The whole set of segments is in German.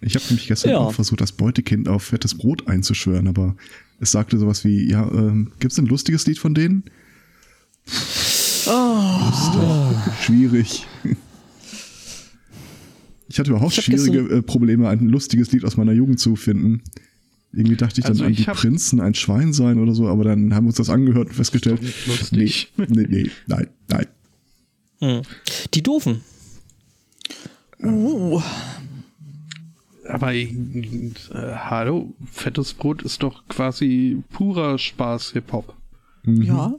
Ich habe nämlich gestern Ja. auch versucht, das Beutekind auf fettes Brot einzuschwören, aber es sagte sowas wie, ja, ähm, gibt's ein lustiges Lied von denen? Lustig. Schwierig. Ich hatte überhaupt Ich schwierige äh, Probleme, ein lustiges Lied aus meiner Jugend zu finden. Irgendwie dachte ich dann Also an die Prinzen ein Schwein sein oder so, aber dann haben wir uns das angehört und festgestellt, nee, nee, nee, nein, nein. Hm. Die Doofen. Uh, Aber äh, hallo, fettes Brot ist doch quasi purer Spaß Hip-Hop. ja.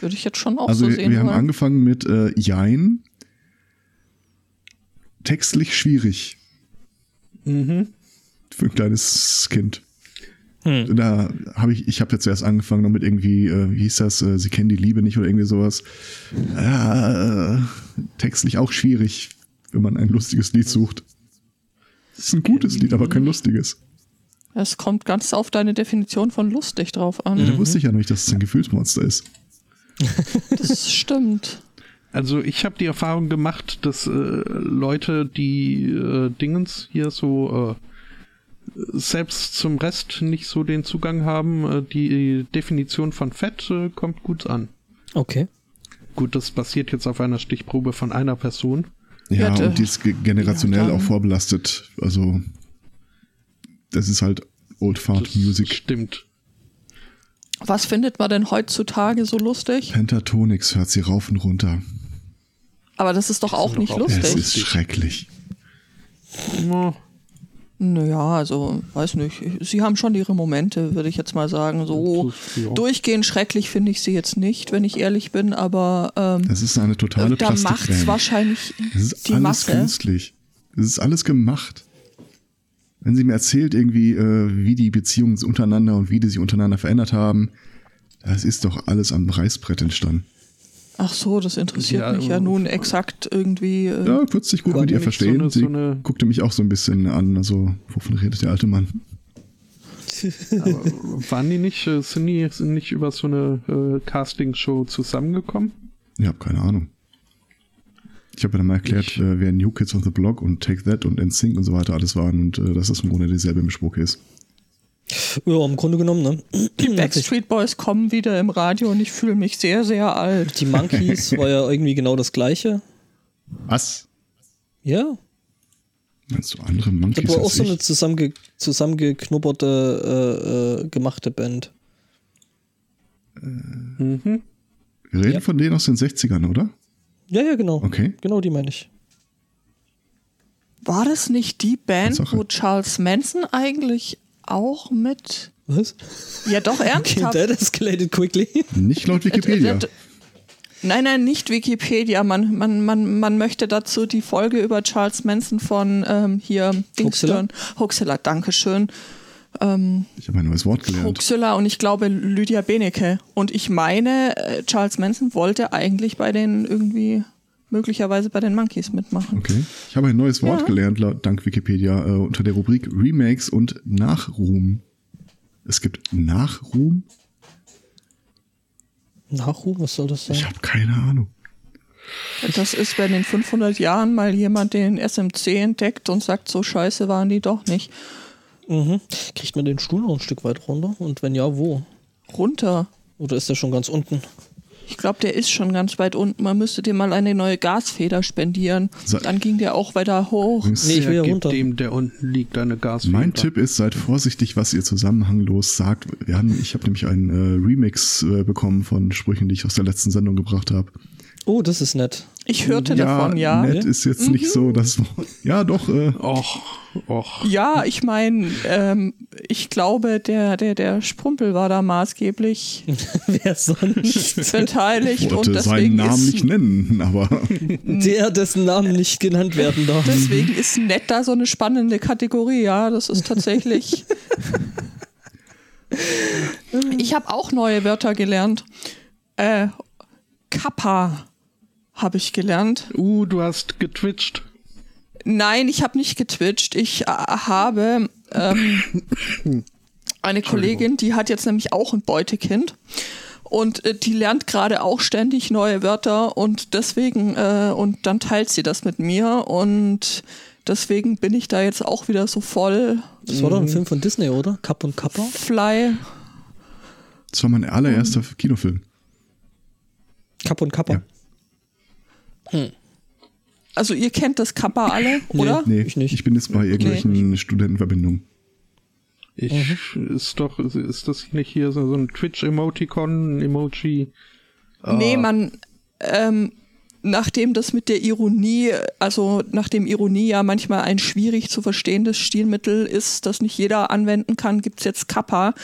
Würde ich jetzt schon auch Also so wir, sehen wir haben angefangen mit äh, Jein. Textlich schwierig Mhm. für ein kleines Kind. Hm. Da habe ich, ich habe jetzt erst angefangen noch mit irgendwie, äh, wie hieß das, äh, Sie kennen die Liebe nicht oder irgendwie sowas. Äh, textlich auch schwierig, wenn man ein lustiges Lied sucht. Es ist ein gutes Lied, aber kein lustiges. Es kommt ganz auf deine Definition von lustig drauf an. Ja, da wusste ich ja noch nicht, dass es ein Gefühlsmonster ist. Das stimmt. Also ich habe die Erfahrung gemacht, dass äh, Leute, die äh, Dingens hier so äh, selbst zum Rest nicht so den Zugang haben, äh, die Definition von Fett äh, kommt gut an. Okay. Gut, das basiert jetzt auf einer Stichprobe von einer Person. Ja, da- und die ist ge- generationell ja, dann- auch vorbelastet. Also, das ist halt Old Fart Das Music. Stimmt. Was findet man denn heutzutage so lustig? Pentatonix hört sie rauf und runter. Aber das ist doch Das auch ist nicht doch auch- Es lustig. ist schrecklich. Ja, Naja, also, weiß nicht. Sie haben schon ihre Momente, würde ich jetzt mal sagen. So Das ja. durchgehend schrecklich finde ich sie jetzt nicht, wenn ich ehrlich bin, aber ähm, Das ist eine totale da macht's Plastikband. wahrscheinlich Es ist die alles Masse. künstlich. Es ist alles gemacht. Wenn sie mir erzählt, irgendwie, äh, wie die Beziehungen untereinander und wie die sich untereinander verändert haben, das ist doch alles am Reißbrett entstanden. Ach so, das interessiert Ja, mich ja ähm, nun exakt irgendwie. Äh, Ja, wird sich gut mit ihr nicht so verstehen. eine- sie so eine- guckte mich auch so ein bisschen an. Also, wovon redet der alte Mann? aber waren die nicht, äh, sind die sind nicht über so eine äh, Castingshow zusammengekommen? Ich habe keine Ahnung. Ich habe ja dann mal erklärt, Ich- äh, wer New Kids on the Block und Take That und NSYNC und so weiter alles waren und äh, dass das im Grunde dieselbe Mischpoke ist. Ja, im Grunde genommen, ne? die Backstreet Boys kommen wieder im Radio und ich fühle mich sehr, sehr alt. Die Monkeys war ja irgendwie genau das gleiche. Was? Ja. Meinst du andere Das Monkeys war auch so eine zusammenge zusammengeknubberte äh, äh, gemachte Band. Mhm. Wir reden Ja. von denen aus den 60ern, oder? Ja, ja, genau. Okay. Genau die meine ich. War das nicht die Band, Tatsache. wo Charles Manson eigentlich auch mit. Was? Ja, doch, Okay, ernsthaft. that escalated quickly. Nicht laut Wikipedia. Nein, nein, nicht Wikipedia. Man, man, man, man möchte dazu die Folge über Charles Manson von ähm, hier Huxilla? Dingston. Huxilla, Dankeschön. Ähm, Ich habe ein neues Wort gelernt. Huxilla und ich glaube Lydia Benecke. Und ich meine, äh, Charles Manson wollte eigentlich bei den irgendwie, möglicherweise bei den Monkeys mitmachen. Okay. Ich habe ein neues Wort Ja. gelernt, laut, dank Wikipedia, äh, unter der Rubrik Remakes und Nachruhm. Es gibt Nachruhm? Nachruhm, was soll das sein? Ich habe keine Ahnung. Das ist, wenn in 500 Jahren mal jemand den SMC entdeckt und sagt, so scheiße waren die doch nicht. Mhm. Kriegt man den Stuhl noch ein Stück weit runter? Und wenn ja, wo? Runter. Oder ist der schon ganz unten? Ich glaube, der ist schon ganz weit unten. Man müsste dem mal eine neue Gasfeder spendieren. So- Dann ging der auch weiter hoch. Nee, ich will runter. dem, der unten liegt, eine Gasfeder. Mein Tipp ist, seid vorsichtig, was ihr zusammenhanglos sagt. Wir haben, ich habe nämlich einen äh, Remix äh, bekommen von Sprüchen, die ich aus der letzten Sendung gebracht habe. Oh, das ist nett. Ich hörte davon, ja. nett ist jetzt nicht so, dass ja doch. Äh, Och, och. Ja, ich meine, ähm, ich glaube, der, der, der Sprumpel war da maßgeblich Wer sonst? beteiligt und wollte seinen deswegen Namen ist, nicht nennen, aber der, dessen Namen nicht genannt werden darf. deswegen ist nett da so eine spannende Kategorie, ja. Das ist tatsächlich. ich habe auch neue Wörter gelernt. Äh, Kappa habe ich gelernt. Uh, du hast getwitcht. Nein, ich habe nicht getwitcht. Ich äh, habe ähm, eine Kollegin, die hat jetzt nämlich auch ein Beutekind. Und äh, die lernt gerade auch ständig neue Wörter und deswegen, äh, und dann teilt sie das mit mir und Deswegen bin ich da jetzt auch wieder so voll Das war doch ein Film von Disney, oder? Kapp und Kappa? Fly. Das war mein allererster Kinofilm. Kapp und Kappa. Ja. Also ihr kennt das Kappa alle, oder? Nee, Ich nicht. ich bin jetzt bei irgendwelchen Studentenverbindungen. Ich, Mhm. ist doch, ist das nicht hier so, so ein Twitch-Emoticon, ein Emoji? Nee, man, ähm, nachdem das mit der Ironie, also nachdem Ironie ja manchmal ein schwierig zu verstehendes Stilmittel ist, das nicht jeder anwenden kann, gibt's jetzt Kappa.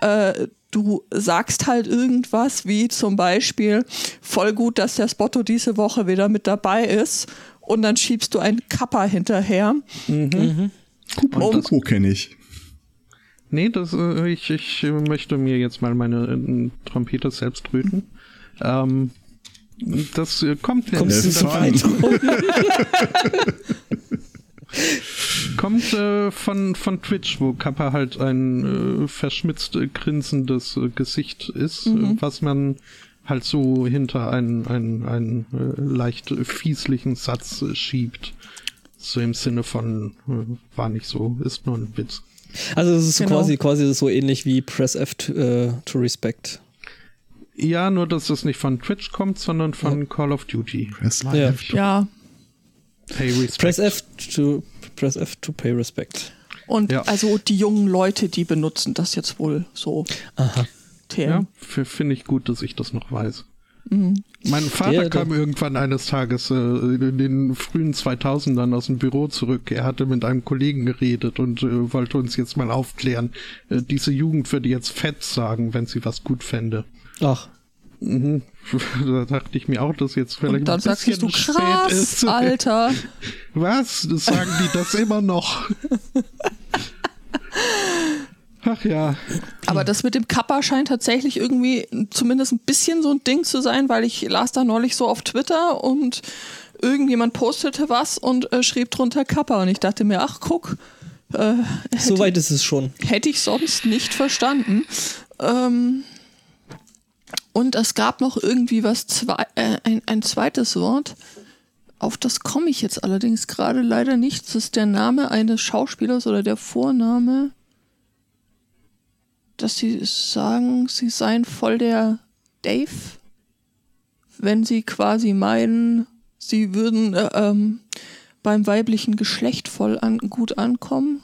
Äh, du sagst halt irgendwas, wie zum Beispiel, voll gut, dass der Spotto diese Woche wieder mit dabei ist. Und dann schiebst du ein Kappa hinterher. Kupo kenne ich. Nee, das, äh, ich, ich möchte mir jetzt mal meine äh, Trompete selbst tröten. Ähm, das äh, kommt Kommst du jetzt- zu weit? Kommt äh, von, von Twitch, wo Kappa halt ein äh, verschmitzt äh, grinsendes äh, Gesicht ist, äh, was man halt so hinter einen, einen, einen äh, leicht fieslichen Satz äh, schiebt. So im Sinne von, äh, war nicht so, ist nur ein Witz. Also es ist Genau. quasi, quasi so ähnlich wie Press F to, äh, to Respect. Ja, nur dass es nicht von Twitch kommt, sondern von Call of Duty. Press Ja. Live. Ja. Pay Respect. Press F to Press F to pay respect. Und Ja. also die jungen Leute, die benutzen das jetzt wohl so. Aha. Ja, finde ich gut, dass ich das noch weiß. Mein Vater Der- der- kam irgendwann eines Tages äh, in den frühen 2000ern aus dem Büro zurück. Er hatte mit einem Kollegen geredet und äh, wollte uns jetzt mal aufklären. Äh, diese Jugend würde jetzt fett sagen, wenn sie was gut fände. Ach, Mhm. Da dachte ich mir auch, dass jetzt vielleicht Und dann ein sagst bisschen du, spät krass, ist. Alter. Was? Das sagen die das immer noch? Ach ja. Aber das mit dem Kappa scheint tatsächlich irgendwie zumindest ein bisschen so ein Ding zu sein, weil ich las da neulich so auf Twitter und irgendjemand postete was und äh, schrieb drunter Kappa und ich dachte mir, ach guck, äh, so weit ist es schon. hätte ich sonst nicht verstanden. Ähm, und es gab noch irgendwie was, zwei, äh, ein, ein zweites Wort. Auf das komme ich jetzt allerdings gerade leider nicht. Das ist der Name eines Schauspielers oder der Vorname, dass sie sagen, sie seien voll der Dave, wenn sie quasi meinen, sie würden äh, ähm, beim weiblichen Geschlecht voll an, gut ankommen.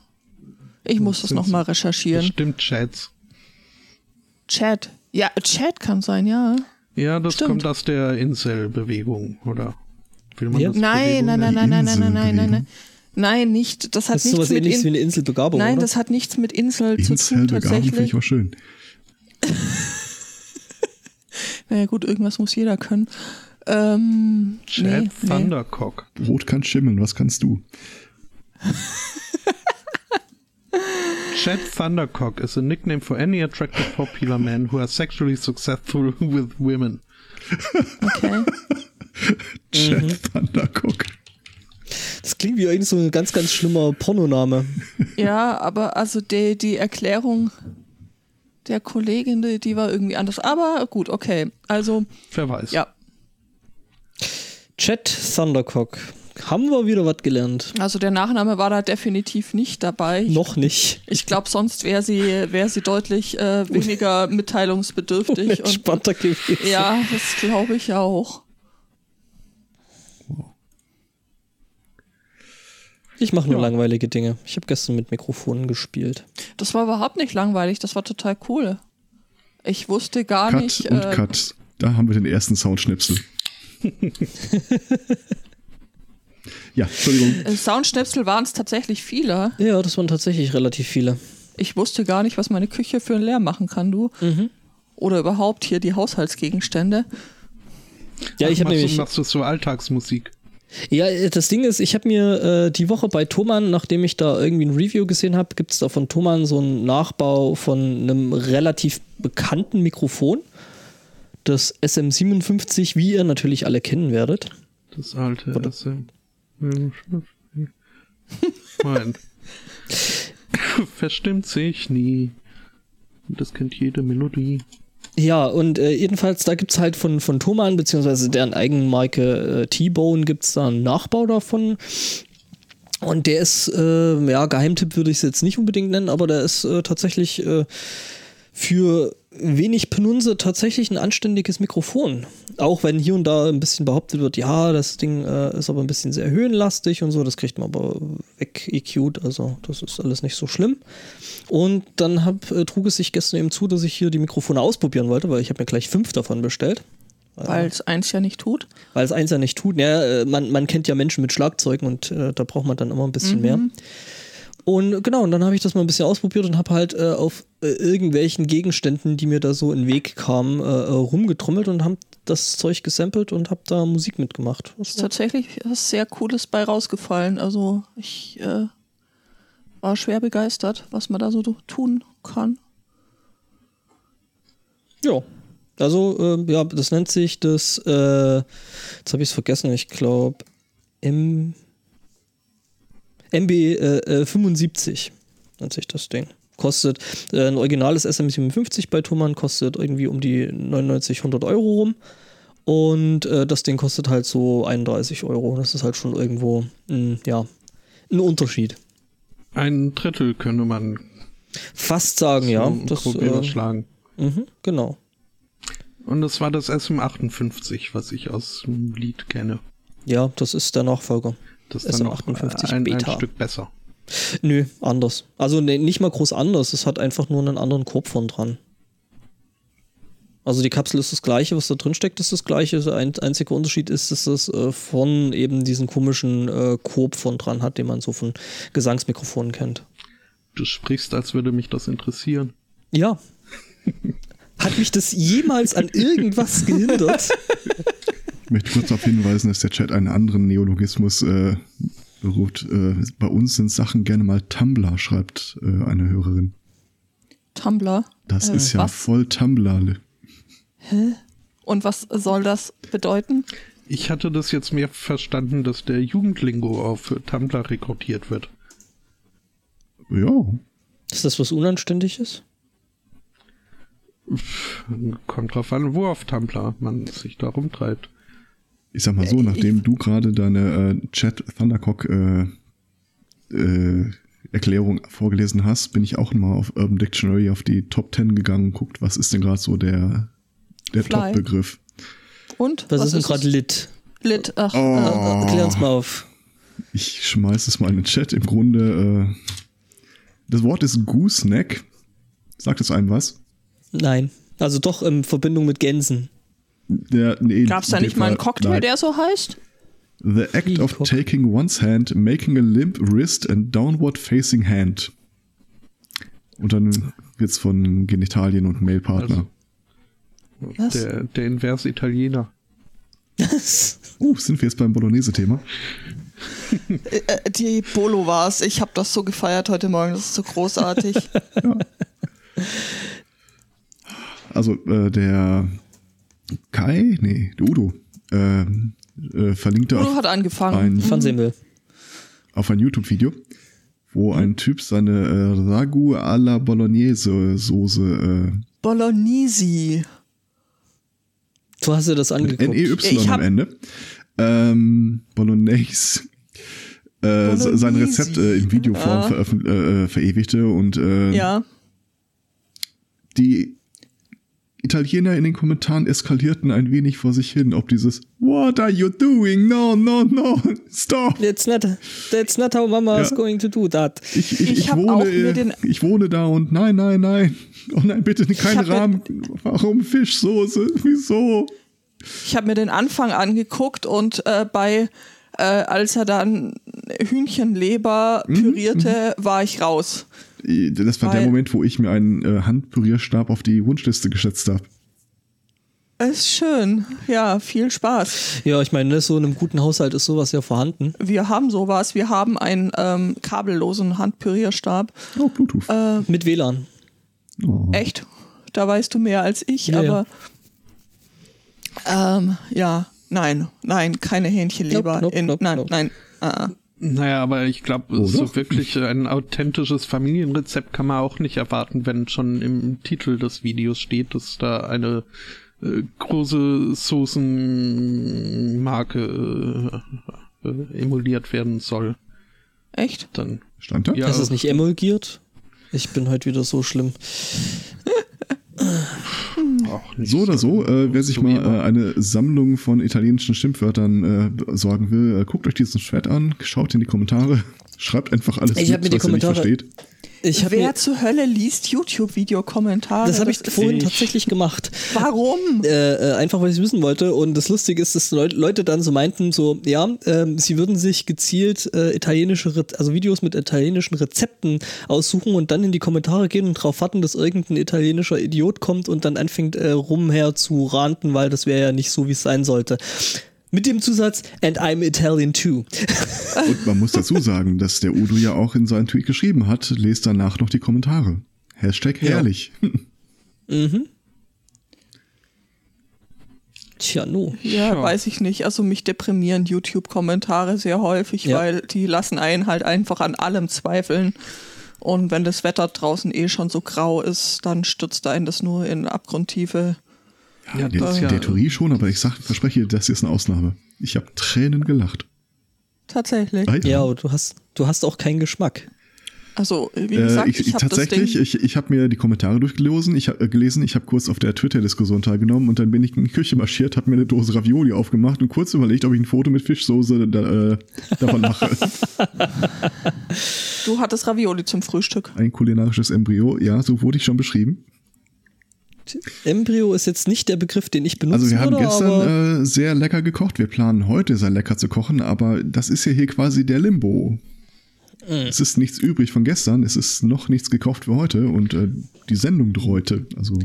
Ich muss das Sind nochmal recherchieren. Bestimmt Chats. Chat. Ja, Chat kann sein, ja. Ja, das Stimmt. kommt aus der Insel-Bewegung, oder? Will man Ja. das Nein, nein, nein, nein, nein, nein, nein, nein, nein, nein. Nein, nicht. Das hat Das ist nichts sowas mit ähnliches wie In eine Inselbegabung, Nein, oder? das hat nichts mit Insel zu tun Inselbegabung finde tatsächlich. ich auch schön. Naja gut, irgendwas muss jeder können. Ähm, Chad nee, nee. Thundercock. Brot kann schimmeln, was kannst du? Chad Thundercock is a nickname for any attractive popular man who are sexually successful with women. Okay. Chad Mhm. Thundercock. Das klingt wie irgend so ein ganz, ganz schlimmer Pornoname. Ja, aber also die, die Erklärung der Kollegin, die, die war irgendwie anders. Aber gut, okay. Also, Wer weiß. ja. Chat Thundercock. Haben wir wieder was gelernt? Also der Nachname war da definitiv nicht dabei. Ich, Noch nicht. ich glaube, sonst wäre sie, wär sie deutlich äh, weniger mitteilungsbedürftig. und, Entspannter gewesen. ja, das glaube ich auch. Ich mache nur Ja. langweilige Dinge. Ich habe gestern mit Mikrofonen gespielt. Das war überhaupt nicht langweilig, das war total cool. Ich wusste gar Cut nicht. und äh, Cut. Da haben wir den ersten Soundschnipsel. ja, Entschuldigung. äh, Soundschnipsel waren es tatsächlich viele. Ja, das waren tatsächlich relativ viele. Ich wusste gar nicht, was meine Küche für einen Lärm machen kann, du. Mhm. Oder überhaupt hier die Haushaltsgegenstände. Ja, ich habe nämlich. du, machst du so Alltagsmusik? Ja, äh, das Ding ist, ich habe mir äh, die Woche bei Thomann, nachdem ich da irgendwie ein Review gesehen habe, gibt es da von Thomann so einen Nachbau von einem relativ bekannten Mikrofon. Das SM57, wie ihr natürlich alle kennen werdet. Das alte SM. Nein. Verstimmt sich nie. Das kennt jede Melodie. Ja, und äh, jedenfalls, da gibt's halt von, von Thomann, beziehungsweise deren eigenen Marke äh, T-Bone, gibt's da einen Nachbau davon. Und der ist, äh, ja, Geheimtipp würde ich es jetzt nicht unbedingt nennen, aber der ist äh, tatsächlich äh, für wenig Penunse tatsächlich ein anständiges Mikrofon. Auch wenn hier und da ein bisschen behauptet wird, ja, das Ding äh, ist aber ein bisschen sehr höhenlastig und so, das kriegt man aber weg EQ'd, also das ist alles nicht so schlimm. Und dann hab, äh, trug es sich gestern eben zu, dass ich hier die Mikrofone ausprobieren wollte, weil ich habe mir gleich fünf davon bestellt. Weil es eins ja nicht tut. Weil es eins ja nicht tut. Ja, äh, man, man kennt ja Menschen mit Schlagzeugen und äh, da braucht man dann immer ein bisschen Mhm. mehr. Und genau, und dann habe ich das mal ein bisschen ausprobiert und habe halt äh, auf äh, irgendwelchen Gegenständen, die mir da so in den Weg kamen, äh, äh, rumgetrommelt und habe das Zeug gesampelt und habe da Musik mitgemacht. Das Ist tatsächlich was sehr Cooles bei rausgefallen. Also ich äh, war schwer begeistert, was man da so tun kann. Ja. Also, ähm, ja, das nennt sich das, äh, jetzt habe ich es vergessen, ich glaube, M MB äh, äh, 75 nennt sich das Ding. Kostet äh, ein originales SM57 bei Thomann, kostet irgendwie um die 99, 100 Euro rum. Und äh, das Ding kostet halt so 31 Euro. Das ist halt schon irgendwo, ein, ja, ein Unterschied. Ein Drittel könnte man Fast sagen, ja. Das, äh, überschlagen. mhm, genau. Und das war das SM58, was ich aus dem Lied kenne. Ja, das ist der Nachfolger. Das ist dann noch SM58 ein, ein Beta. Stück besser. Nö, anders. Also ne, nicht mal groß anders. Es hat einfach nur einen anderen Korb von dran. Also die Kapsel ist das gleiche, was da drin steckt, ist das gleiche. Der ein, einzige Unterschied ist, dass es äh, von eben diesen komischen äh, Korb von dran hat, den man so von Gesangsmikrofonen kennt. Du sprichst, als würde mich das interessieren. Ja. Hat mich das jemals an irgendwas gehindert? Ich möchte kurz darauf hinweisen, dass der Chat einen anderen Neologismus äh, beruft. Äh, bei uns sind Sachen gerne mal Tumblr, schreibt äh, eine Hörerin. Tumblr. Das Äh, ist ja was? voll Tumblr. Und was soll das bedeuten? Ich hatte das jetzt mehr verstanden, dass der Jugendlingo auf Tumblr rekrutiert wird. Ja, Ist das was Unanständiges? Kommt drauf an, wo auf Tumblr man sich da rumtreibt. Ich sag mal so, nachdem du gerade deine äh, Chat Thundercock äh, äh, Erklärung vorgelesen hast, bin ich auch mal auf Urban Dictionary auf die Top 10 gegangen und guckt, was ist denn gerade so der, der. Top-Begriff. Und? Was, ist denn gerade Lit? Lit? Ach, Oh. Äh, Klär uns mal auf. Ich schmeiß es mal in den Chat. Im Grunde, äh, das Wort ist Gooseneck. Sagt es einem was? Nein. Also doch in Verbindung mit Gänsen. Der, nee, Gab es da nicht mal einen Cocktail, nein. der so heißt? The act of taking one's hand, making a limp wrist and downward facing hand. Und dann wird's von Genitalien und Mailpartner. Was? Der, der Invers Italiener. Uh, sind wir jetzt beim Bolognese-Thema? Äh, die Bolo war's. Ich habe das so gefeiert heute Morgen. Das ist so großartig. Also, äh, der Kai, nee, der Udo, ähm, äh, verlinkte Udo auf hat angefangen. ein, auf ein YouTube-Video, wo ein Typ seine äh, Ragu alla Bolognese Soße, äh, Bolognese. Du hast dir das angeguckt. N-E-Y am Ende, ähm, Bolognese, äh, sein Rezept äh, in Videoform Ah. veröffent- äh, äh, verewigte und äh, Ja. die Italiener in den Kommentaren eskalierten ein wenig vor sich hin, ob dieses What are you doing? No, no, no, stop. That's not, that's not how Mama is Ja. going to do that. Ich, ich, Ich ich, wohne, auch mir den- ich wohne da und nein, nein, nein. Oh nein, bitte kein Rahmen. Warum Fischsoße? Wieso? Ich habe mir den Anfang angeguckt und äh, bei, äh, als er dann Hühnchenleber Mhm, pürierte, war ich raus. Das war der Weil- Moment, wo ich mir einen äh, Handpürierstab auf die Wunschliste gesetzt habe. Ist schön. Ja, viel Spaß. Ja, ich meine, ne, so in einem guten Haushalt ist sowas ja vorhanden. Wir haben sowas. Wir haben einen ähm, kabellosen Handpürierstab. Oh, Bluetooth. Äh, Mit WLAN. oh. echt. Da weißt du mehr als ich, Ja, aber ähm, ja, nein, nein, keine Hähnchenleber. Nope, nope, in, nope, nein, nope. nein. äh, Naja, aber ich glaube, so wirklich ein authentisches Familienrezept kann man auch nicht erwarten, wenn schon im Titel des Videos steht, dass da eine äh, große Soßenmarke äh, äh, emuliert werden soll. Echt? Dann. Stand da? Ja. Ist es nicht emulgiert? Ich bin heute wieder so schlimm. So oder so, äh, wer sich mal äh, eine Sammlung von italienischen Schimpfwörtern äh, besorgen will, äh, guckt euch diesen Thread an, schaut in die Kommentare, schreibt einfach alles, Ich die was ihr nicht Kommentare- versteht. Wer zur Hölle liest YouTube-Videokommentare? das habe ich vorhin ich. tatsächlich gemacht. Warum? Äh, äh, einfach weil ich es wissen wollte. Und das Lustige ist, dass Leut- Leute dann so meinten, so, ja, ähm, sie würden sich gezielt äh, italienische, Re also Videos mit italienischen Rezepten aussuchen und dann in die Kommentare gehen und darauf warten, dass irgendein italienischer Idiot kommt und dann anfängt äh, rumher zu ranten, weil das wäre ja nicht so, wie es sein sollte. Mit dem Zusatz, and I'm Italian too. Und man muss dazu sagen, dass der Udo ja auch in seinen Tweet geschrieben hat, lest danach noch die Kommentare. Hashtag Ja. herrlich. mhm. Tja, no. Ja, Ja. weiß ich nicht. Also mich deprimieren YouTube-Kommentare sehr häufig, Ja. weil die lassen einen halt einfach an allem zweifeln. Und wenn das Wetter draußen eh schon so grau ist, dann stürzt einen das nur in abgrundtiefe. Ja, Der, das ist ja, der Theorie schon, aber ich sag, verspreche, das ist eine Ausnahme. Ich habe Tränen gelacht. Tatsächlich. Ah, Ja, aber du hast, du hast auch keinen Geschmack. Also, wie Äh, gesagt, ich, ich, habe das tatsächlich, Ding. ich, ich habe mir die Kommentare durchgelesen, ich habe äh, gelesen, ich habe kurz auf der Twitter-Diskussion teilgenommen und dann bin ich in die Küche marschiert, habe mir eine Dose Ravioli aufgemacht und kurz überlegt, ob ich ein Foto mit Fischsoße da, äh, davon mache. Du hattest Ravioli zum Frühstück. Ein kulinarisches Embryo, ja, so wurde ich schon beschrieben. Embryo ist jetzt nicht der Begriff, den ich benutze. Also wir haben aber gestern äh, sehr lecker gekocht. Wir planen heute sehr lecker zu kochen, aber das ist ja hier quasi der Limbo. Es ist nichts übrig von gestern, es ist noch nichts gekocht für heute und äh, die Sendung dreute. Also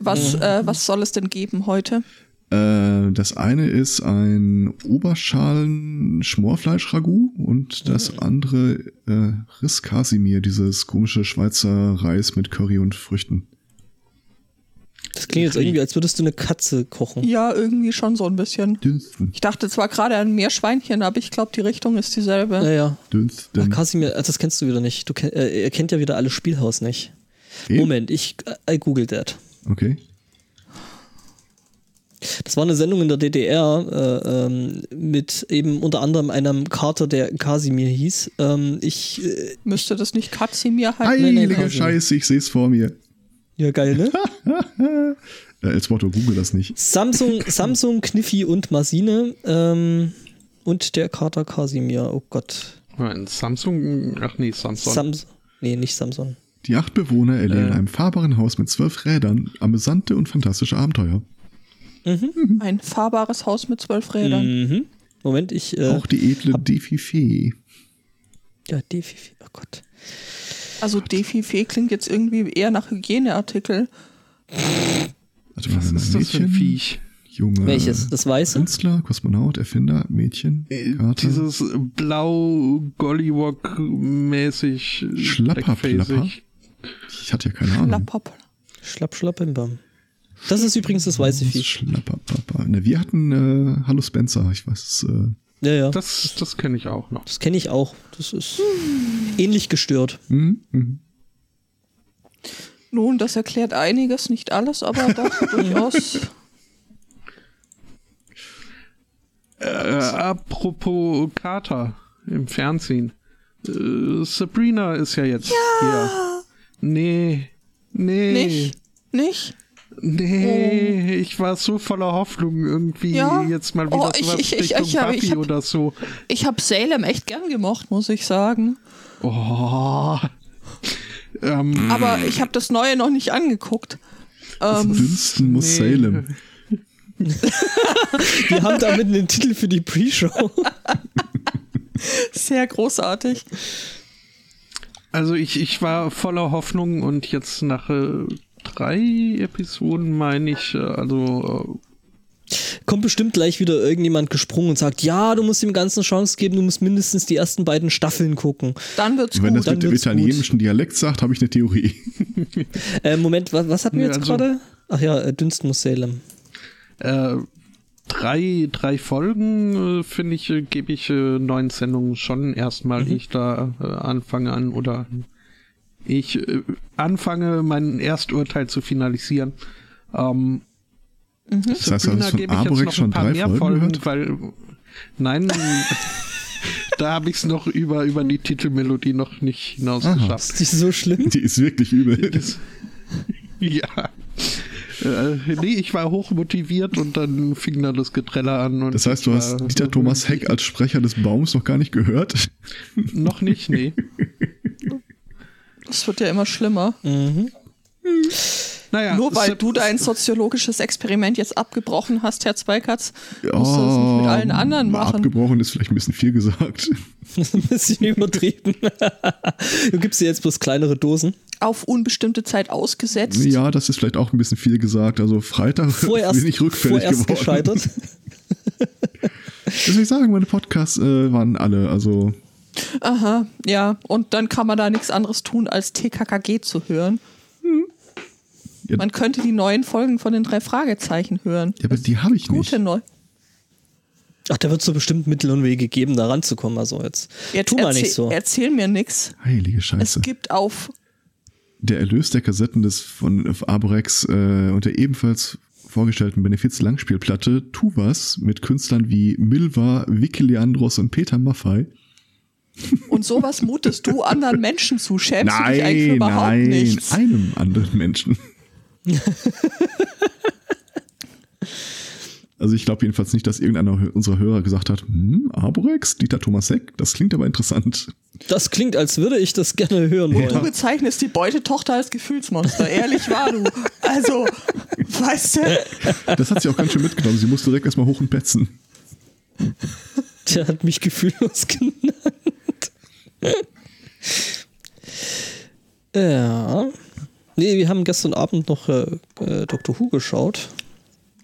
Was, äh, was soll es denn geben heute? äh, das eine ist ein Oberschalen-Schmorfleisch-Ragout und das andere äh, Riss Casimir, dieses komische Schweizer Reis mit Curry und Früchten. Das klingt jetzt irgendwie, als würdest du eine Katze kochen. Ja, irgendwie schon so ein bisschen. Dünsten. Ich dachte zwar gerade an Meerschweinchen, aber ich glaube, die Richtung ist dieselbe. Naja. Ach, Dünsten. Kasimir, also das kennst du wieder nicht. Du kenn, äh, er kennt ja wieder alle Spielhaus nicht. Okay. Moment, ich I google that. Okay. Das war eine Sendung in der DDR äh, ähm, mit eben unter anderem einem Kater, der Kasimir hieß. Ähm, ich, äh, Müsste das nicht Katzimir heißen? nein, Heilige Casimir. Scheiße, ich sehe es vor mir. Ja geil, ne? Als Motto, google das nicht. Samsung, Samsung, Kniffi und Masine ähm, und der Kater Kasimir. Oh Gott. ein Samsung, ach nee, Samsung. Samsung. Nee, nicht Samsung. Die acht Bewohner erleben in Äh. einem fahrbaren Haus mit zwölf Rädern amüsante und fantastische Abenteuer. Ein fahrbares Haus mit zwölf Rädern. Mhm. Moment, ich. Äh, Auch die edle Defi-Fee. ja, Defi. Oh Gott. Also Defi-Fee klingt jetzt irgendwie eher nach Hygieneartikel. Warte mal, Was ist das für ein Viech? Junge. Welches? Das Weiße? Künstler, Kosmonaut, Erfinder, Mädchen, Kater. Dieses blau Gollywog-mäßig Schlapperplapper? Ich hatte ja keine Ahnung. Schlapp, schlapp, bim, bam. Das ist übrigens das weiße Viech. Schlapperpapa. Ne, wir hatten äh, Hallo Spencer, ich weiß es. Äh, Ja, ja. Das, Das, das kenne ich auch noch. kenne ich auch. Das ist ähnlich gestört. hm, hm. Nun, das erklärt einiges, nicht alles, aber doch durchaus. Äh, apropos Kater im Fernsehen. Äh, Sabrina ist ja jetzt hier. Nee. Nee. Nicht? Nicht? Nee, ich war so voller Hoffnung irgendwie Ja. jetzt mal wieder Oh, ich- sowas ich- ich- Richtung ich hab- ich Buffy hab- oder so. Ich habe Salem echt gern gemocht, muss ich sagen. Oh. Ähm, Aber ich habe das Neue noch nicht angeguckt. Ähm, Dünsten muss nee. Salem. Wir haben damit einen Titel für die Pre-Show. sehr großartig. Also ich, ich war voller Hoffnung und jetzt nach äh, drei Episoden meine ich, äh, also Kommt bestimmt gleich wieder irgendjemand gesprungen und sagt, ja, du musst ihm Ganzen eine Chance geben, du musst mindestens die ersten beiden Staffeln gucken. Dann wird's Wenn das gut. dann mit dem italienischen Dialekt sagt, habe ich eine Theorie. Äh, Moment, was, was hatten wir jetzt also- gerade? Ach ja, äh, Dünsten muss Salem. äh, drei, drei Folgen, äh, finde ich, äh, gebe ich äh, neuen Sendungen schon erstmal, ich da äh, anfange an oder ich äh, anfange, mein Ersturteil zu finalisieren. Ähm, Das heißt, Sabrina hast du von gebe ich jetzt Arborek noch schon ein paar drei mehr Folgen Folgen, weil nein, da habe ich es noch über, über die Titelmelodie noch nicht hinausgeschafft. Ist die so schlimm? Die ist wirklich übel. Das, ja. Äh, nee, ich war hochmotiviert und dann fing da das Getreller an. Und Das heißt, du hast Dieter Thomas Heck als Sprecher des Baums noch gar nicht gehört. Noch nicht, nee. Das wird ja immer schlimmer. Naja, Nur weil du dein soziologisches Experiment jetzt abgebrochen hast, Herr Zweikatz, musst du das nicht mit allen anderen mal machen. Abgebrochen ist vielleicht ein bisschen viel gesagt. ein bisschen übertrieben. du gibst dir jetzt bloß kleinere Dosen. Auf unbestimmte Zeit ausgesetzt. Ja, das ist vielleicht auch ein bisschen viel gesagt. Also Freitag Vorerst, bin ich rückfällig vorerst geworden. gescheitert. Das will ich sagen, meine Podcasts äh, waren alle, also Aha, ja. Und dann kann man da nichts anderes tun, als TKKG zu hören. Ja. Man könnte die neuen Folgen von den drei Fragezeichen hören. ja, aber die habe ich nicht. Gute neu. Ach, da wird es so bestimmt Mittel und Wege geben, da ranzukommen. Also jetzt, Jetzt tu mal erzähl, nicht so. erzähl mir nichts. Heilige Es Scheiße. gibt auf Der Erlös der Kassetten des von äh, Aborex äh, und der ebenfalls vorgestellten Benefiz-Langspielplatte Tu was mit Künstlern wie Milva, Vicky Leandros und Peter Maffei. und sowas mutest du anderen Menschen zu. Schämst du dich eigentlich für überhaupt nein, nichts? einem anderen Menschen. Also ich glaube jedenfalls nicht, dass irgendeiner unserer Hörer gesagt hat, hm, Arborex, Dieter Thomas Heck, das klingt aber interessant. Das klingt, als würde ich das gerne hören Du wollen. bezeichnest die Beutetochter als Gefühlsmonster. Ehrlich war du. Also, weißt du, Das hat sie auch ganz schön mitgenommen. Sie musste direkt erstmal hoch und petzen. Der hat mich gefühllos genannt. ja. Nee, wir haben gestern Abend noch äh, äh, Doctor Who geschaut.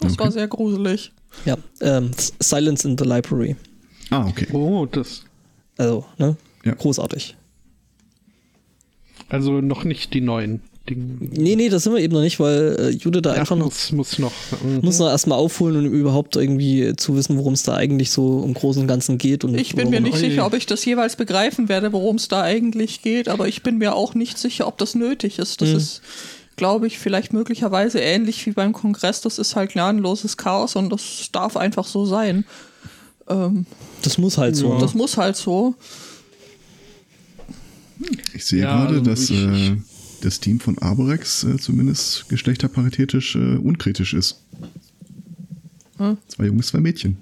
das war sehr gruselig. Ja, ähm, Silence in the Library. Ah, okay. Oh, das. Also, ne? Ja. Großartig. Also noch nicht die neuen Dinge. Nee, nee, das sind wir eben noch nicht, weil äh, Jude da Ja, einfach noch muss, muss noch. mhm. muss noch erstmal aufholen und überhaupt irgendwie zu wissen, worum es da eigentlich so im Großen und Ganzen geht. Und Ich bin mir nicht sicher, ob ich das jeweils begreifen werde, worum es da eigentlich geht, aber ich bin mir auch nicht sicher, ob das nötig ist. Das Mhm. ist, glaube ich, vielleicht möglicherweise ähnlich wie beim Kongress. Das ist halt gnadenloses Chaos und das darf einfach so sein. Ähm, Das muss halt so. Das muss halt so. Ich sehe Ja, gerade, also dass ich- äh, das Team von Arborex äh, zumindest geschlechterparitätisch äh, unkritisch ist. Hm? Zwei Jungs, zwei Mädchen.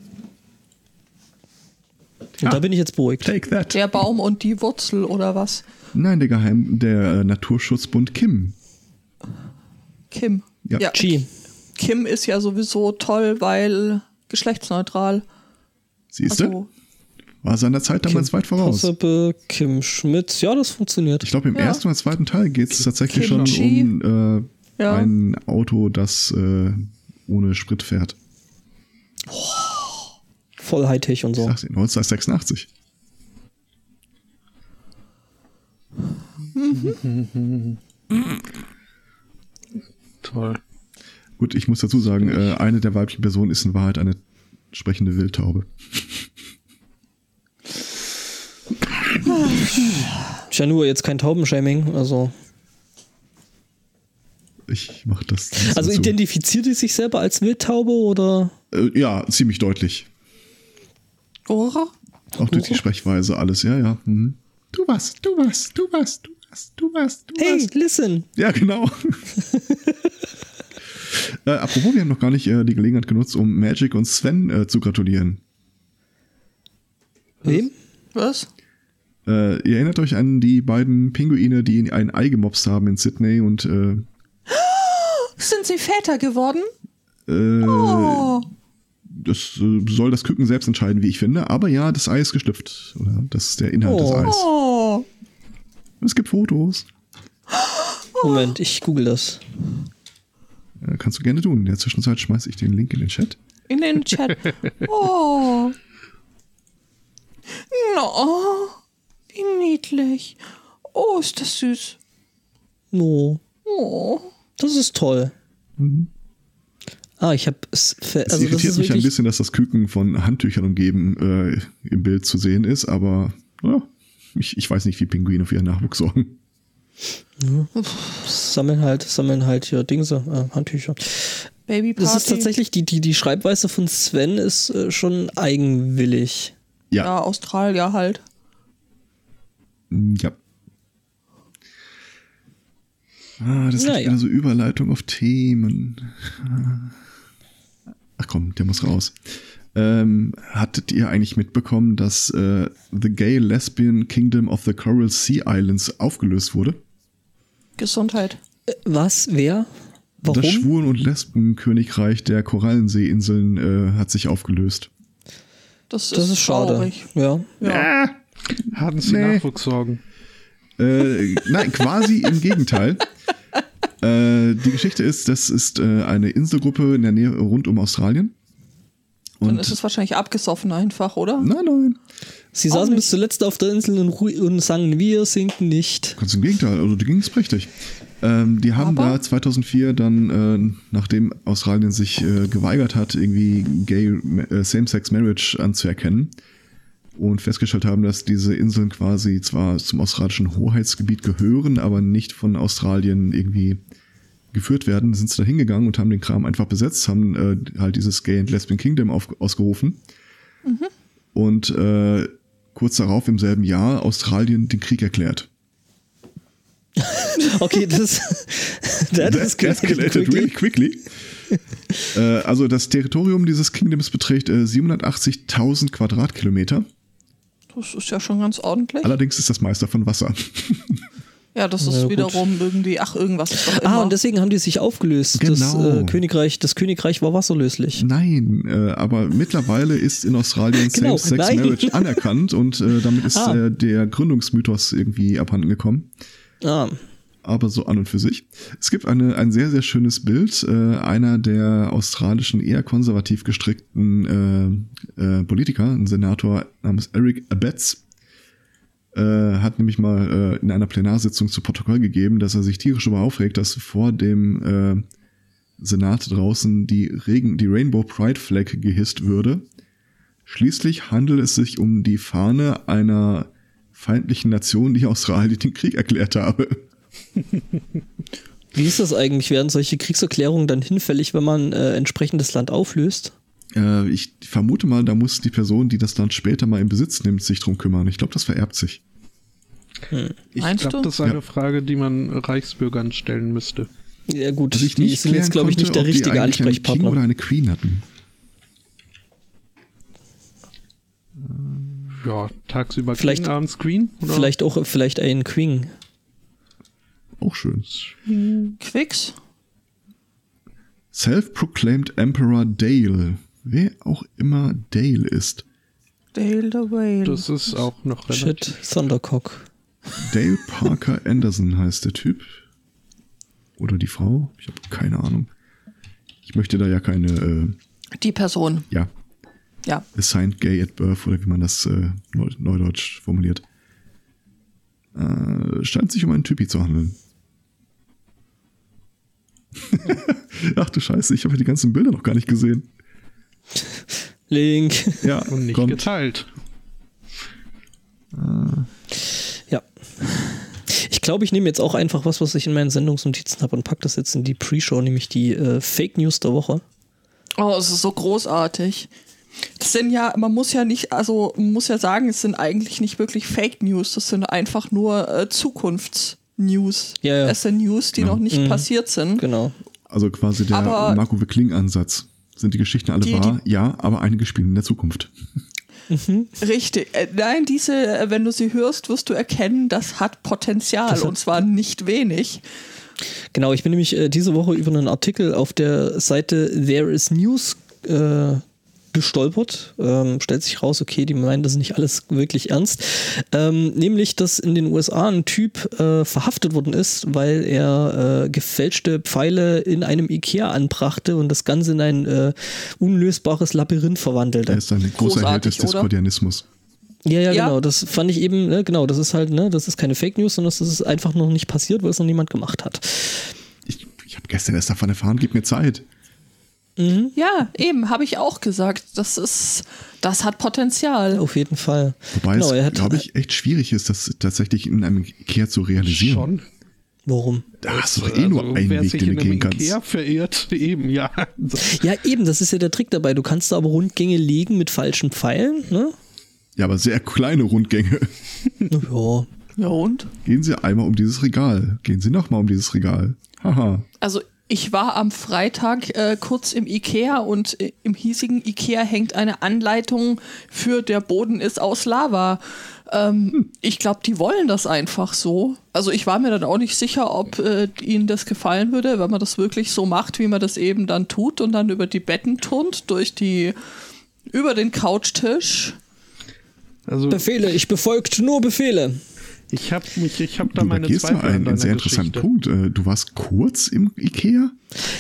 Und da bin ich jetzt beruhigt. Take that. Der Baum und die Wurzel oder was? Nein, der Geheim, der äh, Naturschutzbund Kim. Kim. Ja. Chi. Kim ist ja sowieso toll, weil geschlechtsneutral. Siehst du? Also, War seiner Zeit damals weit voraus. Possible, Kim Schmidt. Ja, das funktioniert. Ich glaube, im Ja. ersten oder zweiten Teil geht es tatsächlich schon Kimchi. um äh, Ja. ein Auto, das äh, ohne Sprit fährt. Voll Hightech und Ich so. sag's Ihnen, 1986. Toll. Gut, ich muss dazu sagen, äh, eine der weiblichen Personen ist in Wahrheit eine sprechende Wildtaube. Ist ja nur jetzt kein Taubenshaming. Also, Ich mach das. also identifiziert die sich selber als Wildtaube oder? äh, ja, ziemlich deutlich. Ora? Auch durch die Sprechweise alles, ja, ja. Mhm. Du was, du was, du was, du was, du was, du Hey, was. listen. Ja, genau. äh, apropos, wir haben noch gar nicht äh, die Gelegenheit genutzt, um Magic und Sven äh, zu gratulieren. Wem? Was? Äh, ihr erinnert euch an die beiden Pinguine, die ein Ei gemobst haben in Sydney und äh, Sind sie Väter geworden? äh, Oh. das äh, soll das Küken selbst entscheiden, wie ich finde. Aber ja, das Ei ist geschlüpft. Oder das ist der Inhalt des Oh. Eis. Oh. Es gibt Fotos. Moment, ich google das. Äh, kannst du gerne tun. In der Zwischenzeit schmeiße ich den Link in den Chat. In den Chat. Oh. No. Wie niedlich. Oh, ist das süß. No. Oh. Das ist toll. Ah, ich habe es. ver- Es Also das irritiert ist mich ein bisschen, dass das Küken von Handtüchern umgeben äh, im Bild zu sehen ist, aber ja, ich, ich weiß nicht, wie Pinguine für ihren Nachwuchs sorgen. Sammeln halt, sammeln halt hier Dingse, äh, Handtücher. Baby Das ist Party. tatsächlich, die, die, die Schreibweise von Sven ist äh, schon eigenwillig. Ja. Ja, Australier halt. Ja. Ah, das ist wieder so Überleitung auf Themen. Ach komm, der muss raus. Ähm, hattet ihr eigentlich mitbekommen, dass äh, The Gay Lesbian Kingdom of the Coral Sea Islands aufgelöst wurde? Gesundheit. Äh, Was? Wer? Warum? Das Schwulen- und Lesbenkönigreich der Korallenseeinseln äh, hat sich aufgelöst. Das ist, das ist schade. traurig. Ja. Ja. Hatten sie Nee. Nachwuchssorgen? Äh, nein, quasi im Gegenteil. Äh, die Geschichte ist, das ist äh, eine Inselgruppe in der Nähe rund um Australien. Dann Und ist es wahrscheinlich abgesoffen einfach, oder? nein, nein, Sie Auch saßen bis zuletzt auf der Insel und, und sangen, wir sinken nicht. ganz im Gegenteil, also die ging es prächtig. Ähm, die haben Aber- da 2004 dann, äh, nachdem Australien sich äh, geweigert hat, irgendwie Gay äh, Same-Sex Marriage anzuerkennen und festgestellt haben, dass diese Inseln quasi zwar zum australischen Hoheitsgebiet gehören, aber nicht von Australien irgendwie geführt werden, sind sie da hingegangen und haben den Kram einfach besetzt, haben äh, halt dieses Gay and Lesbian Kingdom auf, ausgerufen. Und äh, kurz darauf im selben Jahr Australien den Krieg erklärt. Okay, das, that That escalated really quickly. äh, also das Territorium dieses Kingdoms beträgt äh, 780.000 Quadratkilometer. Das ist ja schon ganz ordentlich. Allerdings ist das meiste von Wasser. Ja, das ist Ja, gut. wiederum irgendwie, ach, irgendwas ist doch immer. Ah, und deswegen haben die sich aufgelöst. Das, Genau. äh, Königreich, das Königreich war wasserlöslich. Nein, äh, aber mittlerweile ist in Australien Genau, Same-Sex. Marriage anerkannt und äh, damit ist Ah. äh, der Gründungsmythos irgendwie abhanden gekommen. Ah, aber so an und für sich. Es gibt eine, ein sehr, sehr schönes Bild. Äh, einer der australischen eher konservativ gestrickten äh, äh, Politiker, ein Senator namens Eric Abetz, äh, hat nämlich mal äh, in einer Plenarsitzung zu Protokoll gegeben, dass er sich tierisch darüber aufregt, dass vor dem äh, Senat draußen die, Regen, die Rainbow Pride Flag gehisst würde. Schließlich handelt es sich um die Fahne einer feindlichen Nation, die Australien den Krieg erklärt habe. wie ist das eigentlich? Werden solche Kriegserklärungen dann hinfällig, wenn man äh, entsprechend das Land auflöst? Äh, ich vermute mal, da muss die Person, die das Land später mal in Besitz nimmt, sich drum kümmern. Ich glaube, das vererbt sich. Ich Meinst glaube, das ist eine Ja. Frage, die man Reichsbürgern stellen müsste. Ja gut, Was ich die nicht sind jetzt, glaube ich, nicht der richtige eigentlich einen King Ansprechpartner. oder eine Queen hatten. Ja, tagsüber Vielleicht- King, abends Queen? Oder? Vielleicht auch vielleicht ein Queen. Auch schön. Quicks? Self-proclaimed Emperor Dale. Wer auch immer Dale ist. Dale the Whale. Das ist auch noch relativ. Shit, Thundercock. Dale Parker Anderson heißt der Typ. Oder die Frau. Ich habe keine Ahnung. Ich möchte da ja keine, äh, Die Person. ja, Ja. assigned gay at birth oder wie man das äh, Neu- neudeutsch formuliert. Äh, scheint sich um einen Typi zu handeln. Ach du Scheiße, ich habe ja die ganzen Bilder noch gar nicht gesehen. Link. Ja, Und nicht kommt. geteilt. Ja. Ich glaube, ich nehme jetzt auch einfach was, was ich in meinen Sendungsnotizen habe und pack das jetzt in die Pre-Show, nämlich die äh, Fake News der Woche. Oh, es ist so großartig. Das sind ja, man muss ja nicht, also man muss ja sagen, es sind eigentlich nicht wirklich Fake News, das sind einfach nur äh, Zukunftsnews. Ja, ja. Es sind News, die Ja. noch nicht Mhm. passiert sind. Genau. Also quasi der Aber- Marco Wickling-Ansatz. Sind die Geschichten alle Die- wahr? Ja, aber einige spielen in der Zukunft. Richtig. Äh, nein, diese, äh, wenn du sie hörst, wirst du erkennen, das hat Potenzial Das hat- und zwar nicht wenig. Genau, ich bin nämlich äh, diese Woche über einen Artikel auf der Seite There is News äh, gestolpert. Ähm, stellt sich raus, okay, die meinen das nicht alles wirklich ernst. Ähm, nämlich, dass in den USA ein Typ äh, verhaftet worden ist, weil er äh, gefälschte Pfeile in einem Ikea anbrachte und das Ganze in ein äh, unlösbares Labyrinth verwandelte. Er ist ein großer Held des? Diskordianismus. Ja, ja, Ja. genau. Das fand ich eben, ne, genau, das ist halt, ne, das ist keine Fake News, sondern das ist einfach noch nicht passiert, weil es noch niemand gemacht hat. Ich, ich habe gestern erst davon erfahren, gib mir Zeit. Ja, eben, habe ich auch gesagt. Das ist, das hat Potenzial. Auf jeden Fall. Wobei genau, es, glaube ich, echt schwierig ist, das tatsächlich in einem Ikea zu realisieren. Schon. Warum? Da hast du doch eh nur Also, einen wer Weg, den du gehen kannst. Ikea verirrt, eben, ja. Ja, eben, das ist ja der Trick dabei. Du kannst da aber Rundgänge legen mit falschen Pfeilen, ne? Ja, aber sehr kleine Rundgänge. Ja. Ja und? Gehen Sie einmal um dieses Regal. Gehen Sie nochmal um dieses Regal. Haha. Also ich war am Freitag äh, kurz im Ikea und äh, im hiesigen Ikea hängt eine Anleitung für der Boden ist aus Lava. Ähm, ich glaube, die wollen das einfach so. Also ich war mir dann auch nicht sicher, ob äh, ihnen das gefallen würde, wenn man das wirklich so macht, wie man das eben dann tut und dann über die Betten turnt, durch die, über den Couchtisch. Also Befehle, ich befolgt nur Befehle. Ich habe mich, ich habe da Du meine Zweifel an einen, deiner einen sehr interessanten. Punkt. Äh, Du warst kurz im Ikea?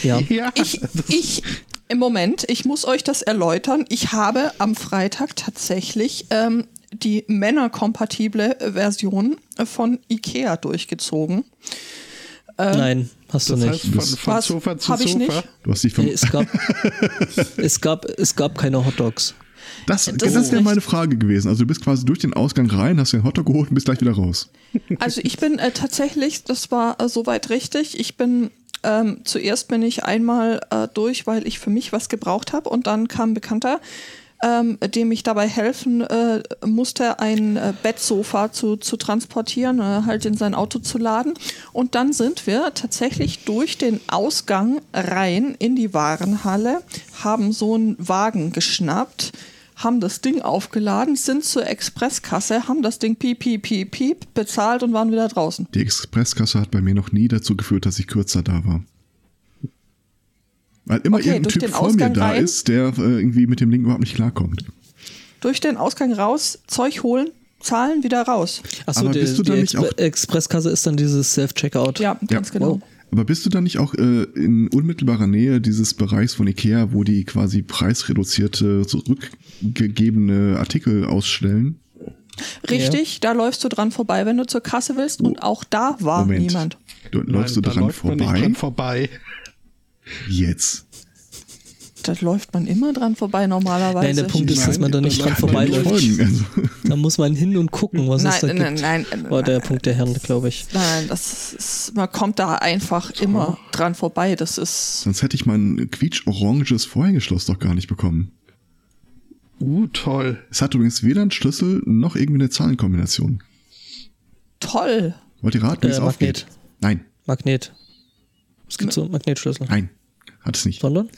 Ja. Ja, Ich, ich, im Moment, ich muss euch das erläutern. Ich habe am Freitag tatsächlich ähm, die männerkompatible Version von IKEA durchgezogen. Nein, hast du das nicht. heißt von, von Was? Sofa zu Hab ich Sofa. nicht? Du hast dich vom. Nee, es gab, es gab, es gab keine Hotdogs. Das, Das das, ist wäre echt- meine Frage gewesen. Also du bist quasi durch den Ausgang rein, hast den Hotdog geholt und bist gleich wieder raus. Also ich bin äh, tatsächlich, das war äh, soweit richtig. Ich bin ähm, zuerst bin ich einmal äh, durch, weil ich für mich was gebraucht habe und dann kam ein Bekannter, ähm, dem ich dabei helfen äh, musste, ein äh, Bettsofa zu, zu transportieren, äh, halt in sein Auto zu laden. Und dann sind wir tatsächlich durch den Ausgang rein in die Warenhalle, haben so einen Wagen geschnappt, haben das Ding aufgeladen, sind zur Expresskasse, haben das Ding piep, piep, piep, piep bezahlt und waren wieder draußen. Die Expresskasse hat bei mir noch nie dazu geführt, dass ich kürzer da war. Weil immer Okay, irgendein durch Typ den vor mir Ausgang da rein? ist, der äh, irgendwie mit dem Ding überhaupt nicht klarkommt. Durch den Ausgang raus, Zeug holen, zahlen, wieder raus. Achso, die, bist du die auch- Expresskasse ist dann dieses Self-Checkout. Ja, ganz genau. Wow. Aber bist du da nicht auch äh, in unmittelbarer Nähe dieses Bereichs von Ikea, wo die quasi preisreduzierte, zurückgegebene Artikel ausstellen? Richtig, da läufst du dran vorbei, wenn du zur Kasse willst. Und auch da war Moment. niemand. Du, läufst Nein, du da dran nicht vorbei? dran vorbei. Jetzt. Da läuft man immer dran vorbei normalerweise. Nein, der Punkt ist, dass Nein, man da nicht dran vorbeiläuft. Also, Da muss man hin und gucken, was es da nein, gibt. nein, nein, nein, War der nein, Punkt der Herren, glaube ich. nein, das ist, man kommt da einfach immer dran vorbei. Das ist sonst hätte ich mein quietsch-oranges Vorhängeschloss doch gar nicht bekommen. Uh, toll. Es hat übrigens weder einen Schlüssel noch irgendwie eine Zahlenkombination. toll. Wollt ihr raten, wie Äh, es Magnet. aufgeht? Nein, Magnet. Es gibt so einen Magnetschlüssel. nein, hat es nicht. Sondern?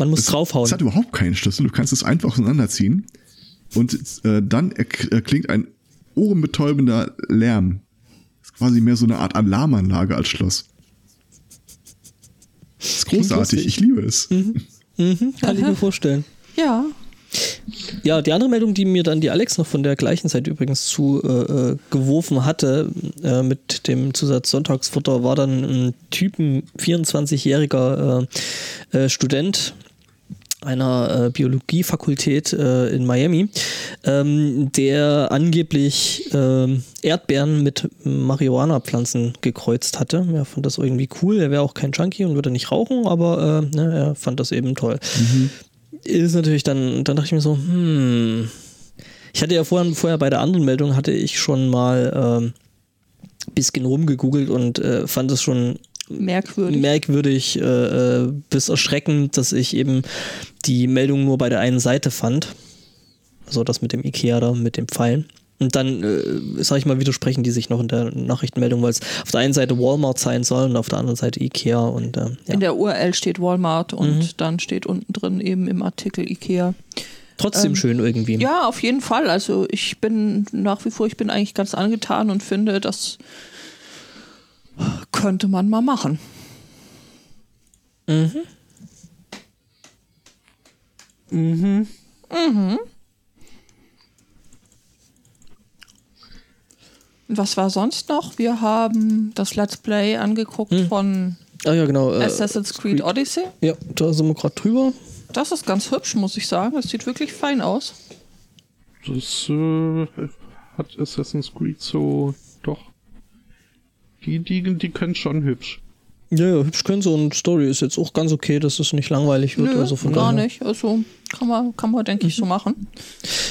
Man muss Es, draufhauen. es hat überhaupt keinen Schlüssel. Du kannst es einfach auseinanderziehen und äh, dann erk- erklingt ein ohrenbetäubender Lärm. Das ist quasi mehr so eine Art Alarmanlage als Schloss. Das ist Klingt großartig. Ich liebe es. Mhm, kann ich mir vorstellen. Ja. Ja, die andere Meldung, die mir dann die Alex noch von der gleichen Seite übrigens zu äh, äh, geworfen hatte, äh, mit dem Zusatz Sonntagsfutter, war dann ein Typen, 24-jähriger äh, äh, Student einer äh, Biologiefakultät äh, in Miami, ähm, der angeblich ähm, Erdbeeren mit Marihuana-Pflanzen gekreuzt hatte. Er fand das irgendwie cool. Er wäre auch kein Junkie und würde nicht rauchen, aber äh, ne, er fand das eben toll ist natürlich dann, dann dachte ich mir so, hm. Ich hatte ja vorher, vorher bei der anderen Meldung hatte ich schon mal ähm, bisschen rumgegoogelt und äh, fand es schon Merkwürdig. merkwürdig äh, äh, bis erschreckend, dass ich eben die Meldung nur bei der einen Seite fand. Also das mit dem Ikea da, mit den Pfeilen. Und dann, äh, sag ich mal, widersprechen die sich noch in der Nachrichtenmeldung, weil es auf der einen Seite Walmart sein soll und auf der anderen Seite Ikea und äh, ja. In der URL steht Walmart und Mhm. dann steht unten drin eben im Artikel Ikea. trotzdem ähm, schön irgendwie. Ja, auf jeden Fall. Also ich bin nach wie vor, ich bin eigentlich ganz angetan und finde, das könnte man mal machen. Mhm. Und Was war sonst noch? Wir haben das Let's Play angeguckt von Ah ja, genau. Äh, Assassin's Creed Odyssey. Ja, da sind wir gerade drüber. Das ist ganz hübsch, muss ich sagen. Es sieht wirklich fein aus. Das äh, hat Assassin's Creed so doch. Die, die, die können schon hübsch. Ja, ja, hübsch können sie und Story ist jetzt auch ganz okay, dass es nicht langweilig wird. Nö, also von gar daher. nicht. Also kann man, kann man denke ich, so machen.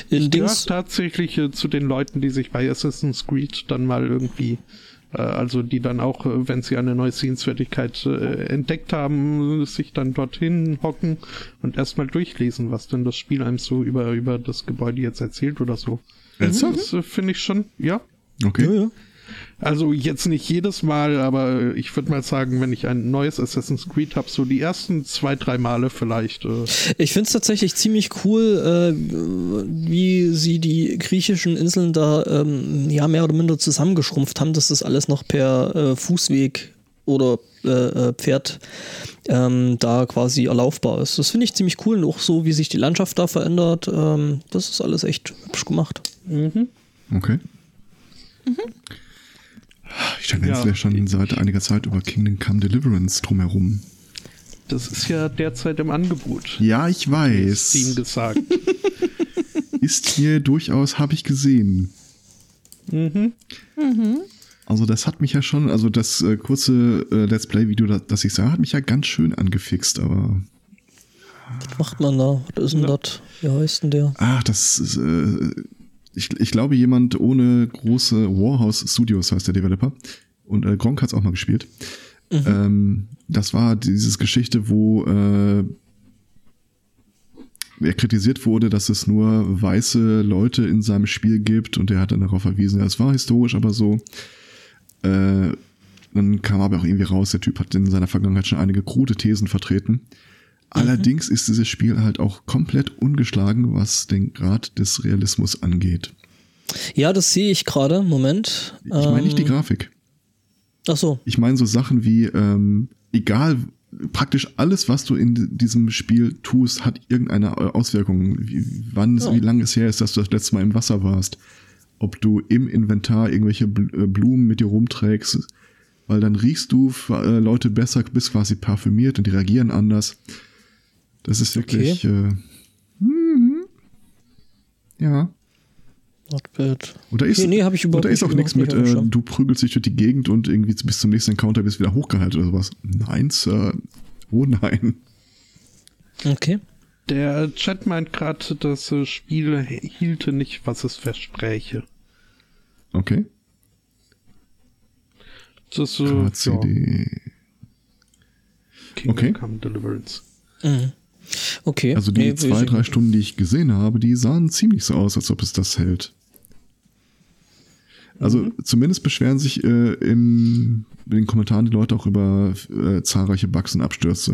Gehört Dings, tatsächlich äh, zu den Leuten, die sich bei Assassin's Creed dann mal irgendwie, äh, also die dann auch, äh, wenn sie eine neue Sehenswertigkeit äh, entdeckt haben, sich dann dorthin hocken und erstmal durchlesen, was denn das Spiel einem so über, über das Gebäude jetzt erzählt oder so. Ernsthaft? Das äh, finde ich schon, ja. Okay. Ja, ja. Also jetzt nicht jedes Mal, aber ich würde mal sagen, wenn ich ein neues Assassin's Creed habe, so die ersten zwei, drei Male vielleicht. Äh, Ich finde es tatsächlich ziemlich cool, äh, wie sie die griechischen Inseln da ähm, ja mehr oder minder zusammengeschrumpft haben, dass das alles noch per äh, Fußweg oder äh, äh, Pferd ähm, da quasi erlaufbar ist. Das finde ich ziemlich cool und auch so, wie sich die Landschaft da verändert. Ähm, das ist alles echt hübsch gemacht. Okay. Ich stand Ja. ja. schon seit einiger Zeit über Kingdom Come Deliverance drumherum. das ist ja derzeit im Angebot. Ja, ich Steam weiß. gesagt. Ist hier durchaus, habe ich gesehen. mhm. Also das hat mich ja schon, also das äh, kurze äh, Let's Play-Video, das, das ich sah, hat mich ja ganz schön angefixt, aber Was macht man da? Was ist denn das? Wie heißt denn der? ach, das ist, äh, ich, ich glaube jemand ohne große Warhouse Studios heißt der Developer und äh, Gronk hat es auch mal gespielt. Ähm, das war dieses Geschichte, wo äh, er kritisiert wurde, dass es nur weiße Leute in seinem Spiel gibt und er hat dann darauf verwiesen, ja, es war historisch, aber so. Äh, dann kam aber auch irgendwie raus, der Typ hat in seiner Vergangenheit schon einige krude Thesen vertreten. Allerdings ist dieses Spiel halt auch komplett ungeschlagen, was den Grad des Realismus angeht. Ja, das sehe ich gerade. Moment. Ich meine nicht die Grafik. Ach so. Ich meine so Sachen wie, ähm, egal, praktisch alles, was du in diesem Spiel tust, hat irgendeine Auswirkung. Wie, wann, Ja. wie lange es her ist, dass du das letzte Mal im Wasser warst. Ob du im Inventar irgendwelche äh, Blumen mit dir rumträgst, weil dann riechst du äh, Leute besser, bist quasi parfümiert und die reagieren anders. Das ist wirklich, äh, mhm. ja. Nordbild. Und da ist, Okay, nee, hab ich und überhaupt da ist auch nichts mit, äh, du prügelst dich durch die Gegend und irgendwie bis zum nächsten Encounter bist wieder hochgehalten oder sowas. Nein, Sir. Oh nein. Okay. Der Chat meint gerade, das äh, Spiel hielte nicht, was es verspräche. Okay. Das ist äh, ja, KCD. Kingdom Okay. Come Deliverance. Mhm. Okay. Also die Nee, zwei, drei Stunden, die ich gesehen habe, die sahen ziemlich so aus, als ob es das hält. Also Mhm. zumindest beschweren sich äh, in, in den Kommentaren die Leute auch über äh, zahlreiche Bugs und Abstürze.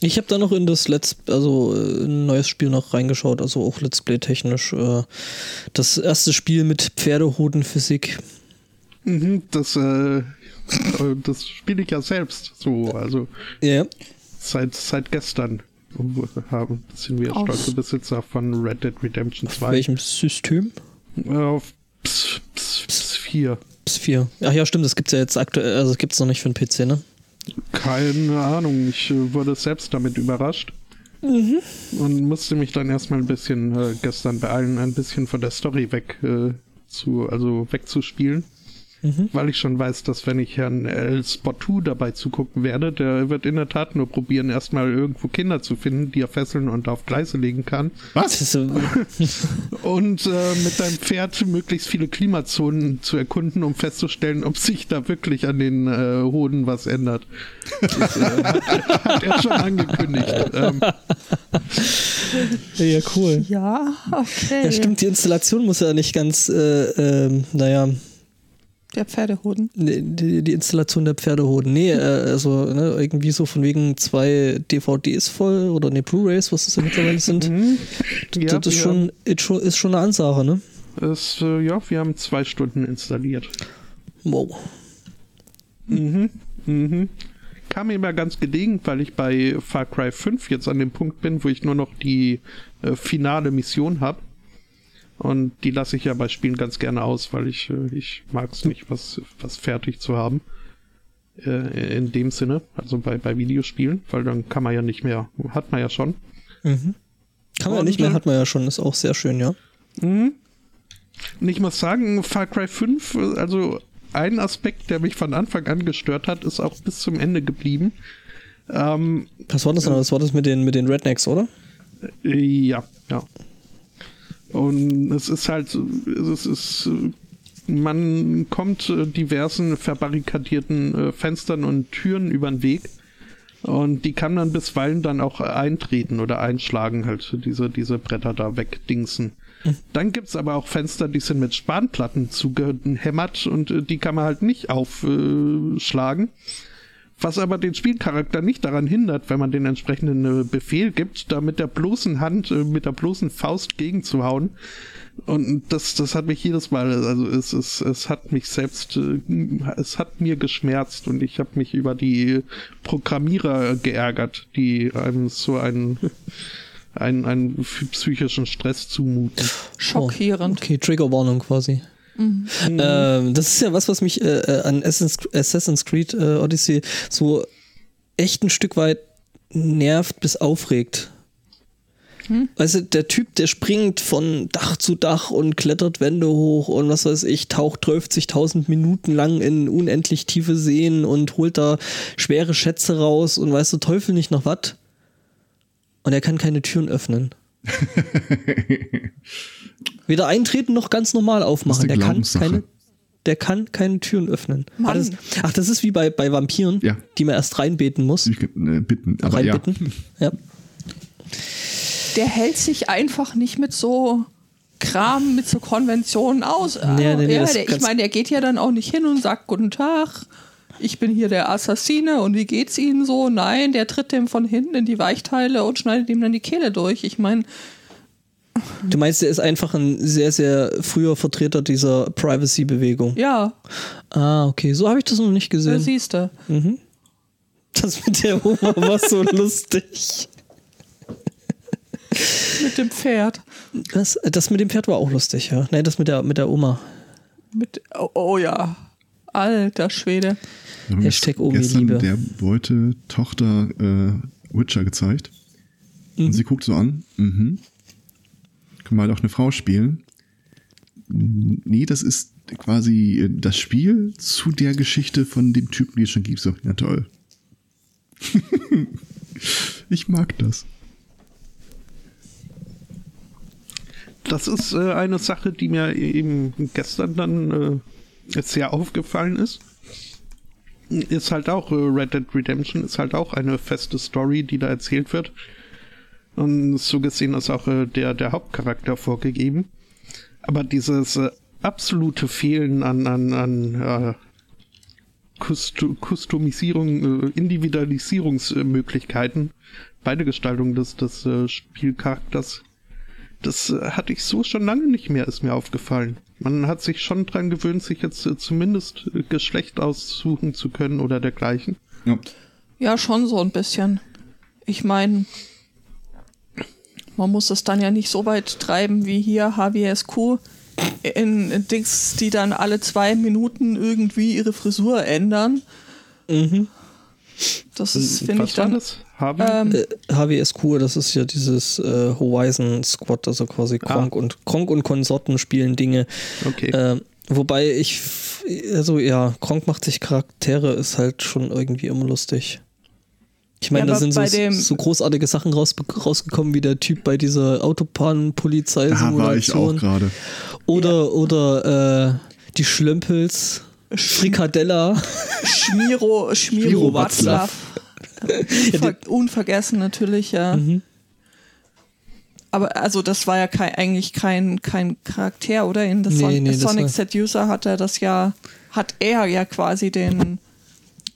Ich habe da noch in das Let's, also äh, ein neues Spiel noch reingeschaut, also auch Let's Play technisch. Äh, das erste Spiel mit Pferdehodenphysik. Mhm, das, äh, das spiele ich ja selbst so, also Ja. seit, seit gestern haben, sind wir Auf- stolze Besitzer von Red Dead Redemption Auf 2. welchem System? Äh, Auf Ps, Ps, Ps 4. PS4. Ach ja, stimmt, das gibt's ja jetzt aktuell, also das gibt's noch nicht für den PC, ne? Keine Ahnung, ich äh, wurde selbst damit überrascht. Und musste mich dann erstmal ein bisschen äh, gestern beeilen, ein bisschen von der Story weg äh, zu, also wegzuspielen. Weil ich schon weiß, dass wenn ich Herrn El Spottu dabei zugucken werde, der wird in der Tat nur probieren, erstmal irgendwo Kinder zu finden, die er fesseln und auf Gleise legen kann. Äh, Und äh, mit seinem Pferd möglichst viele Klimazonen zu erkunden, um festzustellen, ob sich da wirklich an den äh, Hoden was ändert. Das äh, hat, hat er schon angekündigt. Ähm, ja, cool. Ja, okay. Ja, stimmt, die Installation muss ja nicht ganz, äh, ähm, naja, Der Pferdehoden. Nee, Die, die Installation der Pferdehoden. Nee, äh, also ne, irgendwie so von wegen zwei DVDs voll oder ne Blu-Rays, was das ja mittlerweile sind. ja, das ist wir schon, ist schon, ist schon eine Ansage, ne? haben Es, äh, ja, wir haben zwei Stunden installiert. Wow. Mhm. Mhm. Kam mir immer ganz gelegen, weil ich bei Far Cry 5 jetzt an dem Punkt bin, wo ich nur noch die äh, finale Mission habe. Und die lasse ich ja bei Spielen ganz gerne aus, weil ich, äh, ich mag es nicht, was, was fertig zu haben. Äh, in dem Sinne, also bei, bei Videospielen, weil dann kann man ja nicht mehr, hat man ja schon. Mhm. Kann man ja nicht mehr, äh, hat man ja schon, ist auch sehr schön, ja. Mhm. Und ich muss sagen, Far Cry 5, äh, also ein Aspekt, der mich von Anfang an gestört hat, ist auch bis zum Ende geblieben. Ähm, Was war das denn? Das war das mit den, mit den Rednecks, oder? Äh, Ja, ja. Und es ist halt, so- es ist, äh, man kommt äh, diversen verbarrikadierten äh, Fenstern und Türen über den Weg. Und die kann man bisweilen dann auch eintreten oder einschlagen, halt diese, diese Bretter da wegdingsen. Mhm. Dann gibt's aber auch Fenster, die sind mit Spanplatten zugehämmert und äh, die kann man halt nicht aufschlagen. Was aber den Spielcharakter nicht daran hindert, wenn man den entsprechenden äh, Befehl gibt, da mit der bloßen Hand, äh, mit der bloßen Faust gegenzuhauen. Und das, das hat mich jedes Mal, also es, es, es hat mich selbst, äh, es hat mir geschmerzt und ich habe mich über die Programmierer geärgert, die einem so einen, einen, einen psychischen Stress zumuten. Schockierend. Oh, okay, Triggerwarnung quasi. Mhm. Ähm, das ist ja was, was mich äh, äh an Assassin's Creed äh, Odyssey so echt ein Stück weit nervt bis aufregt. Hm? Weißt du, der Typ, der springt von Dach zu Dach und klettert Wände hoch und was weiß ich, taucht 30.000 Minuten lang in unendlich tiefe Seen und holt da schwere Schätze raus und weißt du, Teufel nicht noch was. Und er kann keine Türen öffnen. Weder eintreten noch ganz normal aufmachen. Der kann keine, der kann keine Türen öffnen. Ach das, ach, das, ist wie bei, bei Vampiren, ja. die man erst reinbeten muss. Ich, äh, bitten, aber reinbitten. Ja. ja der hält sich einfach nicht mit so Kram, mit so Konventionen aus. Nee, nee, nee, ja, der, ich meine, der geht ja dann auch nicht hin und sagt Guten Tag, ich bin hier der Assassine und wie geht's Ihnen so? Nein, der tritt dem von hinten in die Weichteile und schneidet ihm dann die Kehle durch. Ich meine. Du meinst, er ist einfach ein sehr, sehr früher Vertreter dieser Privacy-Bewegung? Ja. Ah, okay. So habe ich das noch nicht gesehen. Da siehst du. Mhm. Das mit der Oma war so lustig. mit dem Pferd. Das, das mit dem Pferd war auch lustig, ja. Nein, das mit der, mit der Oma. Mit, oh, oh ja. Alter Schwede. Hashtag Omi gestern Liebe. der Beute Tochter äh, Witcher gezeigt. Mhm. Und sie guckt so an. Mhm. Kann man halt auch eine Frau spielen. Nee, das ist quasi das Spiel zu der Geschichte von dem Typen, die es schon gibt. So, ja toll. ich mag das. das ist äh, eine Sache, die mir eben gestern dann äh, sehr aufgefallen ist. Ist halt auch äh, Red Dead Redemption, ist halt auch eine feste Story, die da erzählt wird. Und so gesehen ist auch äh, der, der Hauptcharakter vorgegeben. Aber dieses äh, absolute Fehlen an, an, an äh, Customisierung, äh, Individualisierungsmöglichkeiten bei der Gestaltung des, des äh, Spielcharakters das äh, hatte ich so schon lange nicht mehr, ist mir aufgefallen. Man hat sich schon dran gewöhnt, sich jetzt zumindest Geschlecht aussuchen zu können oder dergleichen. Ja, ja schon so ein bisschen. Ich meine, man muss es dann ja nicht so weit treiben wie hier HWSQ in, in Dings, die dann alle zwei Minuten irgendwie ihre Frisur ändern. Mhm. Das ist, finde ich dann. Das? Ähm, äh, HWSQ, das ist ja dieses äh, Horizon Squad, also quasi Kronk ah. und Kronk und Konsorten spielen Dinge. Okay. Äh, wobei ich, also ja, Kronk macht sich Charaktere, ist halt schon irgendwie immer lustig. Ich meine, ja, da sind so, so, großartige Sachen raus, rausgekommen, wie der Typ bei dieser Autobahnpolizei. Da war ich auch gerade. Oder, ja. oder äh, die Schlömpels. Frikadella. Schmiro, Schmiro, Schmiro Watzlaw. Unver unvergessen natürlich, ja. Mhm. Aber also das war ja kein, eigentlich kein, kein Charakter, oder? In The Son nee, Sonic Seducer hat er das ja, hat er ja quasi den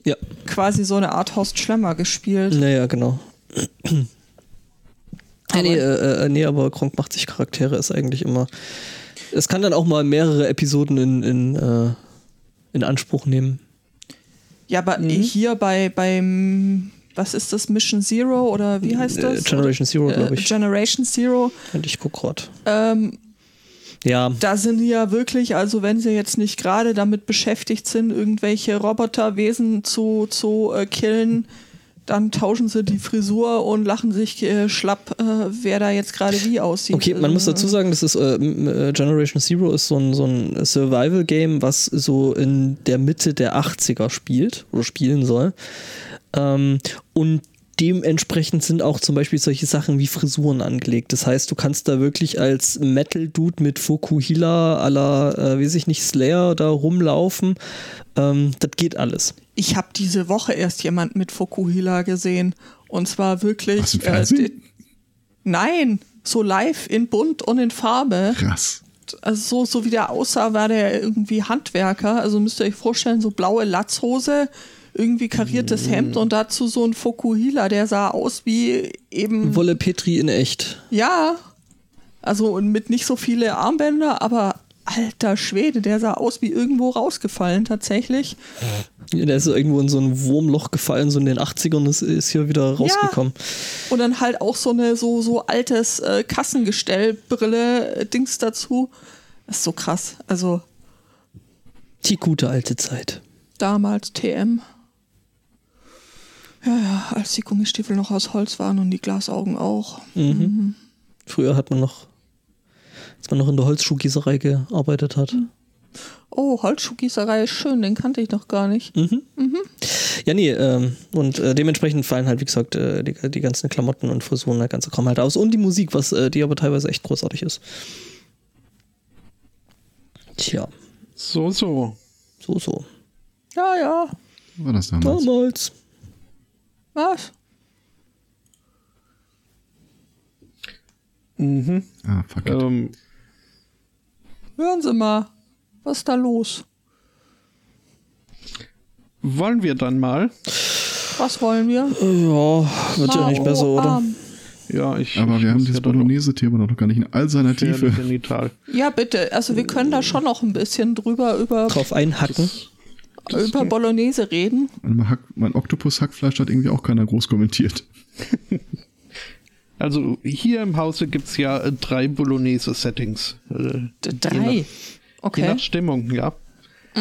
ja. quasi so eine Art Horst Schlemmer gespielt. Naja, genau. Aber nee, äh, äh, nee, aber Kronk macht sich Charaktere, ist eigentlich immer. Es kann dann auch mal mehrere Episoden in, in, äh, in Anspruch nehmen. Ja, aber mhm. hier bei beim was ist das Mission Zero oder wie heißt äh, das? Generation Zero, glaube ich. Generation Zero. Und ich guck gerade. Ähm, ja. Da sind ja wirklich, also wenn sie jetzt nicht gerade damit beschäftigt sind, irgendwelche Roboterwesen zu, zu äh, killen, dann tauschen sie die Frisur und lachen sich äh, schlapp, äh, wer da jetzt gerade wie aussieht. Okay, man muss dazu sagen, das ist äh, äh, Generation Zero ist so ein, so ein Survival-Game, was so in der Mitte der 80er spielt oder spielen soll. Ähm, und dementsprechend sind auch zum Beispiel solche Sachen wie Frisuren angelegt. Das heißt, du kannst da wirklich als Metal-Dude mit Fokuhila à la, äh, weiß ich nicht, Slayer da rumlaufen. Ähm, das geht alles. Ich habe diese Woche erst jemand mit Fokuhila gesehen. Und zwar wirklich. Was, im Fernsehen? Äh, nein, so live in bunt und in Farbe. Krass. Also so, so wie der aussah, war der irgendwie Handwerker. Also müsst ihr euch vorstellen, so blaue Latzhose, irgendwie kariertes Hemd und dazu so ein Fokuhila, der sah aus wie eben. Wolle Petri in echt. Ja. Also und mit nicht so viele Armbänder, aber alter Schwede, der sah aus wie irgendwo rausgefallen tatsächlich. Ja, Der ist irgendwo in so ein Wurmloch gefallen, so in den 80ern, ist, ist hier wieder rausgekommen. Und dann halt auch so eine so, so altes äh, Kassengestellbrille, äh, Dings dazu. Das ist so krass. Also Die gute alte Zeit. damals TM. Ja, ja, als die Gummistiefel noch aus Holz waren und die Glasaugen auch. Mhm. Früher hat man noch, als man noch in der Holzschuhgießerei gearbeitet hat. Oh, Holzschuhgießerei ist schön, den kannte ich noch gar nicht. Ja, nee, ähm, und äh, dementsprechend fallen halt, wie gesagt, äh, die, die ganzen Klamotten und Frisuren, der ganze Kram halt aus. Und die Musik, was die aber teilweise echt großartig ist. Tja, So, so. so, so. Ja, ja. War das damals? Damals. Was? Mhm. Ah, fuck it. Ähm, Hören Sie mal. Was ist da los? wollen wir dann mal? Was wollen wir? Ja, wird ja nicht besser, oder? Arm. Ja, ich. Aber ich wir haben dieses dann Bolognese-Thema noch gar nicht in all seiner Tiefe. genital. Ja, bitte. Also wir können da schon noch ein bisschen drüber über, Drauf einhacken. Über Bolognese reden. Mein, Hack, mein Oktopus-Hackfleisch hat irgendwie auch keiner groß kommentiert. Also hier im Hause gibt es ja äh, drei Bolognese-Settings. Äh, D Je drei. nach, je Okay. nach Stimmung, ja.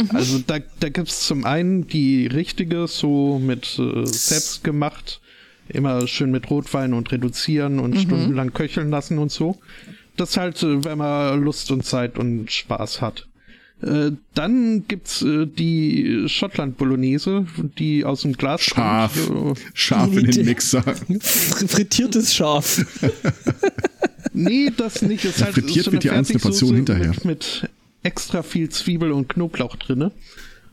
Also da, da gibt es zum einen die richtige, so mit äh, selbst gemacht, immer schön mit Rotwein und reduzieren und stundenlang köcheln lassen und so. Das halt, äh, wenn man Lust und Zeit und Spaß hat. Äh, dann gibt's äh, die Schottland Bolognese, die aus dem Glas Scharf. kommt. Scharf in den Mixer. Fr- Frittiertes Schaf. Nee, das nicht. Es ist halt Frittiert so wird die einzelne Portion hinterher. Mit, mit extra viel Zwiebel und Knoblauch drinne.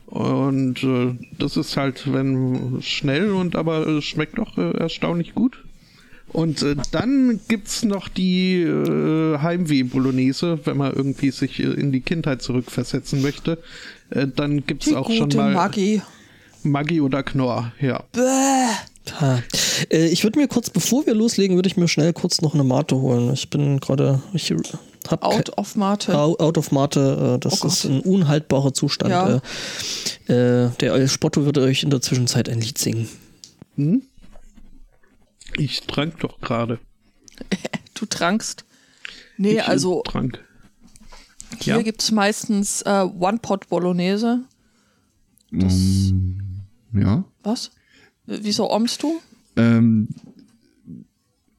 Und äh, das ist halt, wenn schnell und aber äh, schmeckt doch äh, erstaunlich gut. Und äh, dann gibt's noch die äh, Heimweh-Bolognese, wenn man irgendwie sich äh, in die Kindheit zurückversetzen möchte. Äh, dann gibt's Die auch schon mal Maggi. Maggi oder Knorr, ja. Bäh. Ha. Äh, ich würde mir kurz, bevor wir loslegen, würde ich mir schnell kurz noch eine Mate holen. Ich bin gerade, ich hab Out of Mate. Out, of Mate, äh, das Oh ist ein unhaltbarer Zustand. Ja. Äh, äh, der El Spotto würde euch in der Zwischenzeit ein Lied singen. Hm? Ich trank doch gerade. Du trankst. Nee, Ich, äh, also Trank. hier ja. gibt's meistens äh, One-Pot-Bolognese. Um, ja. Was? Wieso omst du? Ähm,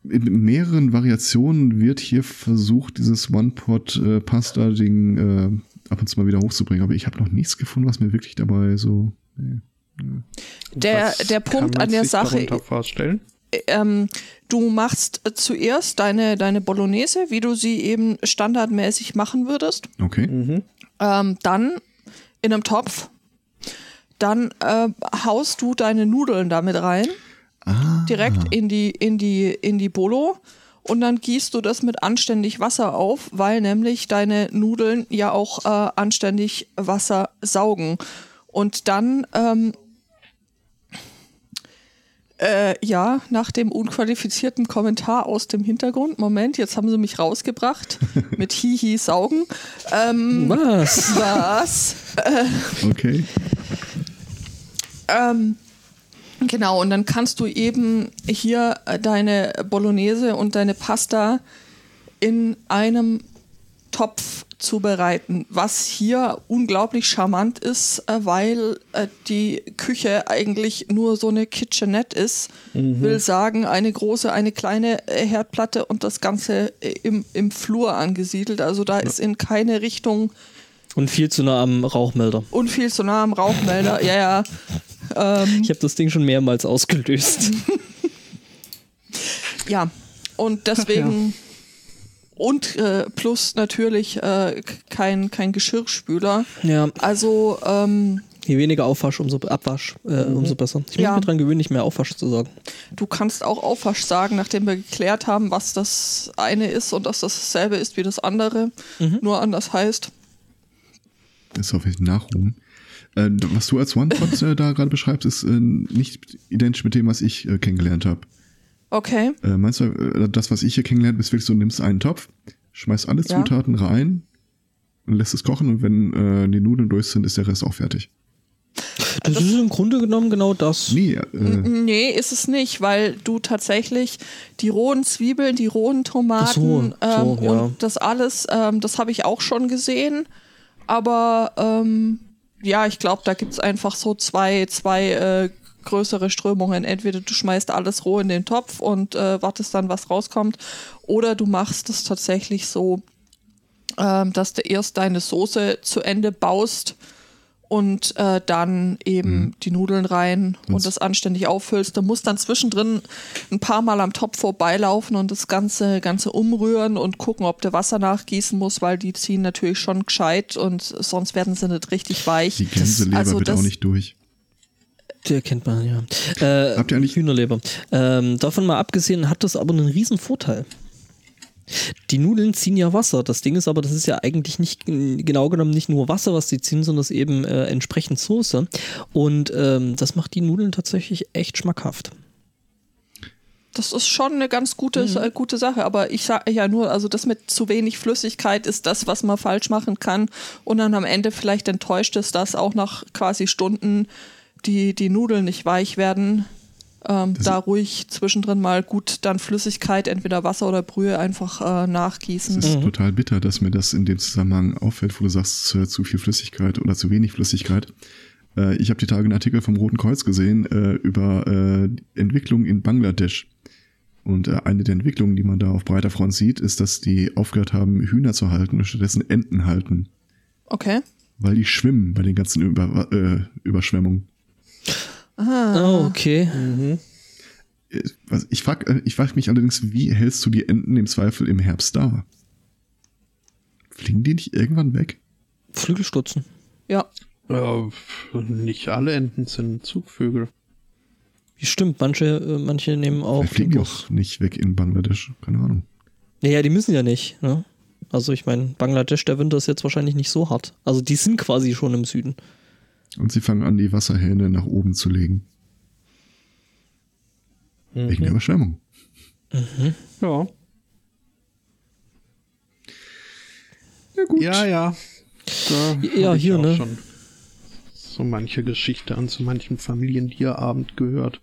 in mehreren Variationen wird hier versucht, dieses One-Pot-Pasta-Ding äh, ab und zu mal wieder hochzubringen. Aber ich habe noch nichts gefunden, was mir wirklich dabei so. Nee. Der, Was der kann Punkt man an der sich Sache, vorstellen? Ähm, du machst äh, zuerst deine, deine Bolognese, wie du sie eben standardmäßig machen würdest. Okay. Ähm, dann in einem Topf. Dann äh, haust du deine Nudeln damit rein, Ah, direkt in die, in die, in die Bolo. Und dann gießt du das mit anständig Wasser auf, weil nämlich deine Nudeln ja auch äh, anständig Wasser saugen. Und dann, ähm, äh, ja, nach dem unqualifizierten Kommentar aus dem Hintergrund, Moment, jetzt haben sie mich rausgebracht mit Hihi saugen. Ähm, Was? was? okay. Ähm, genau, und dann kannst du eben hier äh, deine Bolognese und deine Pasta in einem Topf zubereiten, was hier unglaublich charmant ist, äh, weil äh, die Küche eigentlich nur so eine Kitchenette ist. Will sagen, eine große, eine kleine äh, Herdplatte und das Ganze äh, im, im Flur angesiedelt. Also da ist in keine Richtung Und viel zu nah am Rauchmelder. und viel zu nah am Rauchmelder. Ja, ja. Ähm, Ich habe das Ding schon mehrmals ausgelöst. Ja, und deswegen und äh, plus natürlich äh, kein, kein Geschirrspüler. Ja, Also ähm, je weniger Aufwasch, umso Abwasch, äh, umso besser. Ich muss Ja. mir dran gewöhnen, nicht mehr Aufwasch zu sagen. du kannst auch Aufwasch sagen, nachdem wir geklärt haben, was das eine ist und dass das dasselbe ist wie das andere, nur anders heißt. Das ist auf jeden Fall Nachruhm. Äh, was du als One-Pot äh, da gerade beschreibst, ist äh, nicht identisch mit dem, was ich äh, kennengelernt habe. Okay. Äh, meinst du, äh, das, was ich hier kennengelernt habe, ist wirklich so, du nimmst einen Topf, schmeißt alle Ja. Zutaten rein und lässt es kochen und wenn äh, die Nudeln durch sind, ist der Rest auch fertig. Das ist im Grunde genommen genau das. Nee, äh, Nee, ist es nicht, weil du tatsächlich die rohen Zwiebeln, die rohen Tomaten so, so, ähm, ja. und das alles, ähm, das habe ich auch schon gesehen. Aber ähm, ja, ich glaube, da gibt's einfach so zwei, zwei äh, größere Strömungen. Entweder du schmeißt alles roh in den Topf und äh, wartest dann, was rauskommt, oder du machst es tatsächlich so, ähm, dass du erst deine Soße zu Ende baust und äh, dann eben die Nudeln rein und das anständig auffüllst. Du musst dann zwischendrin ein paar Mal am Topf vorbeilaufen und das Ganze, Ganze umrühren und gucken, ob du Wasser nachgießen musst, weil die ziehen natürlich schon gescheit und sonst werden sie nicht richtig weich. die Gänseleber also wird das- auch nicht durch. Der kennt man, ja. Äh, Habt ihr eigentlich- Hühnerleber. Ähm, davon mal abgesehen hat das aber einen riesen Vorteil. Die Nudeln ziehen ja Wasser. Das Ding ist aber, das ist ja eigentlich nicht genau genommen nicht nur Wasser, was die ziehen, sondern es ist eben äh, entsprechend Soße. Und ähm, das macht die Nudeln tatsächlich echt schmackhaft. Das ist schon eine ganz gute, äh, gute Sache, aber ich sage ja nur, also das mit zu wenig Flüssigkeit ist das, was man falsch machen kann und dann am Ende vielleicht enttäuscht ist, dass auch nach quasi Stunden die, die Nudeln nicht weich werden. Ähm, da ruhig zwischendrin mal gut dann Flüssigkeit, entweder Wasser oder Brühe einfach äh, Es nachgießen. ist total bitter, dass mir das in dem Zusammenhang auffällt, wo du sagst, äh, zu viel Flüssigkeit oder zu wenig Flüssigkeit. Äh, ich habe die Tage einen Artikel vom Roten Kreuz gesehen äh, über äh, Entwicklung in Bangladesch. Und äh, eine der Entwicklungen, die man da auf breiter Front sieht, ist, dass die aufgehört haben, Hühner zu halten und stattdessen Enten halten, Okay. weil die schwimmen bei den ganzen Über äh, Überschwemmungen. Oh, okay. Was- Ich frage äh, ich frag mich allerdings, wie hältst du die Enten im Zweifel im Herbst da? Fliegen die nicht irgendwann weg? Flügelstutzen. Ja. Äh, nicht alle Enten sind Zugvögel. Stimmt, manche, äh, manche nehmen auch. Vielleicht fliegen die den auch nicht weg in Bangladesch. Keine Ahnung. Naja, die müssen ja nicht. Ne? Also ich meine, Bangladesch, der Winter ist jetzt wahrscheinlich nicht so hart. Also die sind quasi schon im Süden. Und sie fangen an, die Wasserhähne nach oben zu legen. Wegen der Überschwemmung. Ja. Ja, gut. Ja, ja. Da Ja, hier, auch ne? schon so manche Geschichte an so manchem Familientierabend gehört.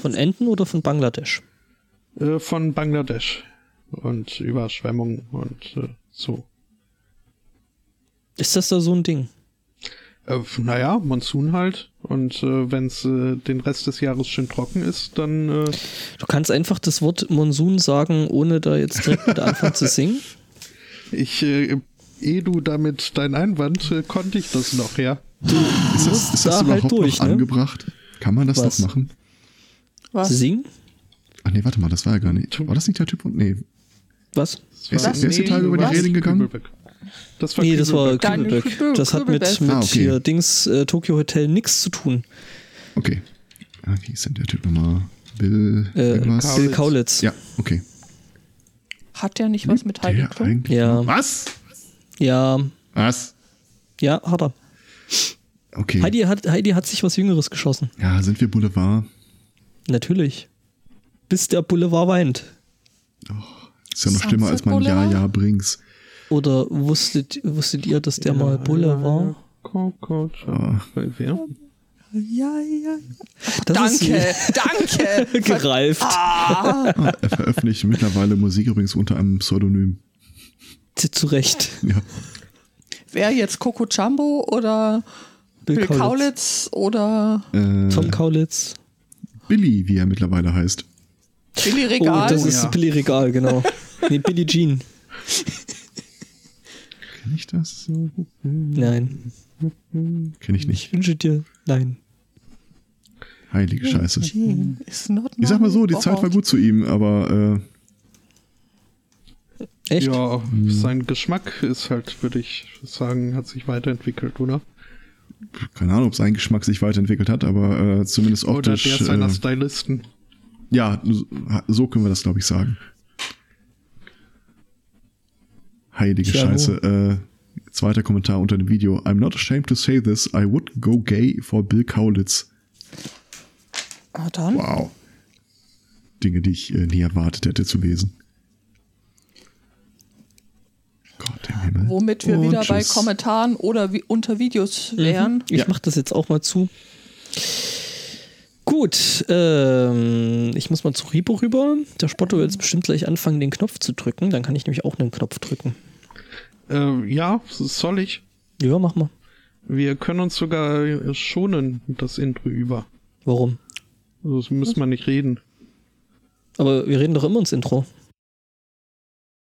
Von Enten oder von Bangladesch? Äh, von Bangladesch. Und Überschwemmung und äh, so. Ist das da so ein Ding? Äh, naja, Monsun halt. Und äh, wenn es äh, den Rest des Jahres schön trocken ist, dann äh, Du kannst einfach das Wort Monsun sagen, ohne da jetzt direkt mit anfangen zu singen. ich, äh, eh du damit dein Einwand, äh, konnte ich das noch, ja. Ist das, ist das da halt überhaupt durch, noch ne? angebracht? Kann man das Was? noch machen? Was? Singen? Ach nee, warte mal, das war ja gar nicht. War das nicht der Typ? Nee. Was? Wer ist, wer ist die Tage über die was? Reling gegangen? Kübelbeck. Das war Nee, das war Kübelbeck. Daniel Kübelberg. Kübel- Das hat mit, mit Ah, okay. hier Dings äh, Tokyo Hotel nichts zu tun. Okay. Ah, wie ist denn der Typ nochmal? Bill Äh, irgendwas? Bill Kaulitz. Ja, okay. Hat der nicht was mit Heidi Klum? eigentlich Ja. Was? Ja, Was? ja, hat er. Okay. Heidi hat, Heidi hat sich was Jüngeres geschossen. Ja, sind wir Boulevard? Natürlich. Bis der Boulevard weint. Ist ja noch schlimmer, als man Ja, Boulevard? Ja Brings. Oder wusstet, wusstet ihr, dass der mal Bulle war? Coco, Ah. Wer? Ja, ja. Das Danke, danke. gereift. Ah, er veröffentlicht mittlerweile Musik übrigens unter einem Pseudonym. Zu, Recht. Ja. Wer jetzt Coco Jumbo oder Bill Bill, Kaulitz. Kaulitz oder Äh, Tom Kaulitz. Billy, wie er mittlerweile heißt. Billy Oh, Regal? das ist ja. Billy Regal, genau. Nee, Billie Jean. Kenn ich das? Nein. Kenn ich nicht. Ich wünsche dir. Nein. Heilige Scheiße. Ich sag mal so, die Zeit war gut zu ihm, aber äh, Echt? Ja, sein Geschmack ist halt, würde ich sagen, hat sich weiterentwickelt, oder? keine Ahnung, ob sein Geschmack sich weiterentwickelt hat, aber äh, zumindest Oder optisch. der seiner äh, Stylisten. ja, so- so können wir das, glaube ich, sagen. Heilige Tja, Scheiße. Äh, zweiter Kommentar unter dem Video. I'm not ashamed to say this. I would go gay for Bill Kaulitz. Ah, dann. Wow. Dinge, die ich äh, nie erwartet hätte zu lesen. Gott im Himmel. Womit wir Und wieder bei tschüss. Kommentaren oder wie unter Videos wären. Ich Ja. mach das jetzt auch mal zu. Gut, ähm, ich muss mal zu Ribo rüber. Der Spotto wird jetzt bestimmt gleich anfangen, den Knopf zu drücken. Dann kann ich nämlich auch einen Knopf drücken. Äh, ja, soll ich. Ja, mach mal. Wir können uns sogar schonen, das Intro über. Warum? Also, das müssen wir nicht reden. Aber wir reden doch immer ins Intro.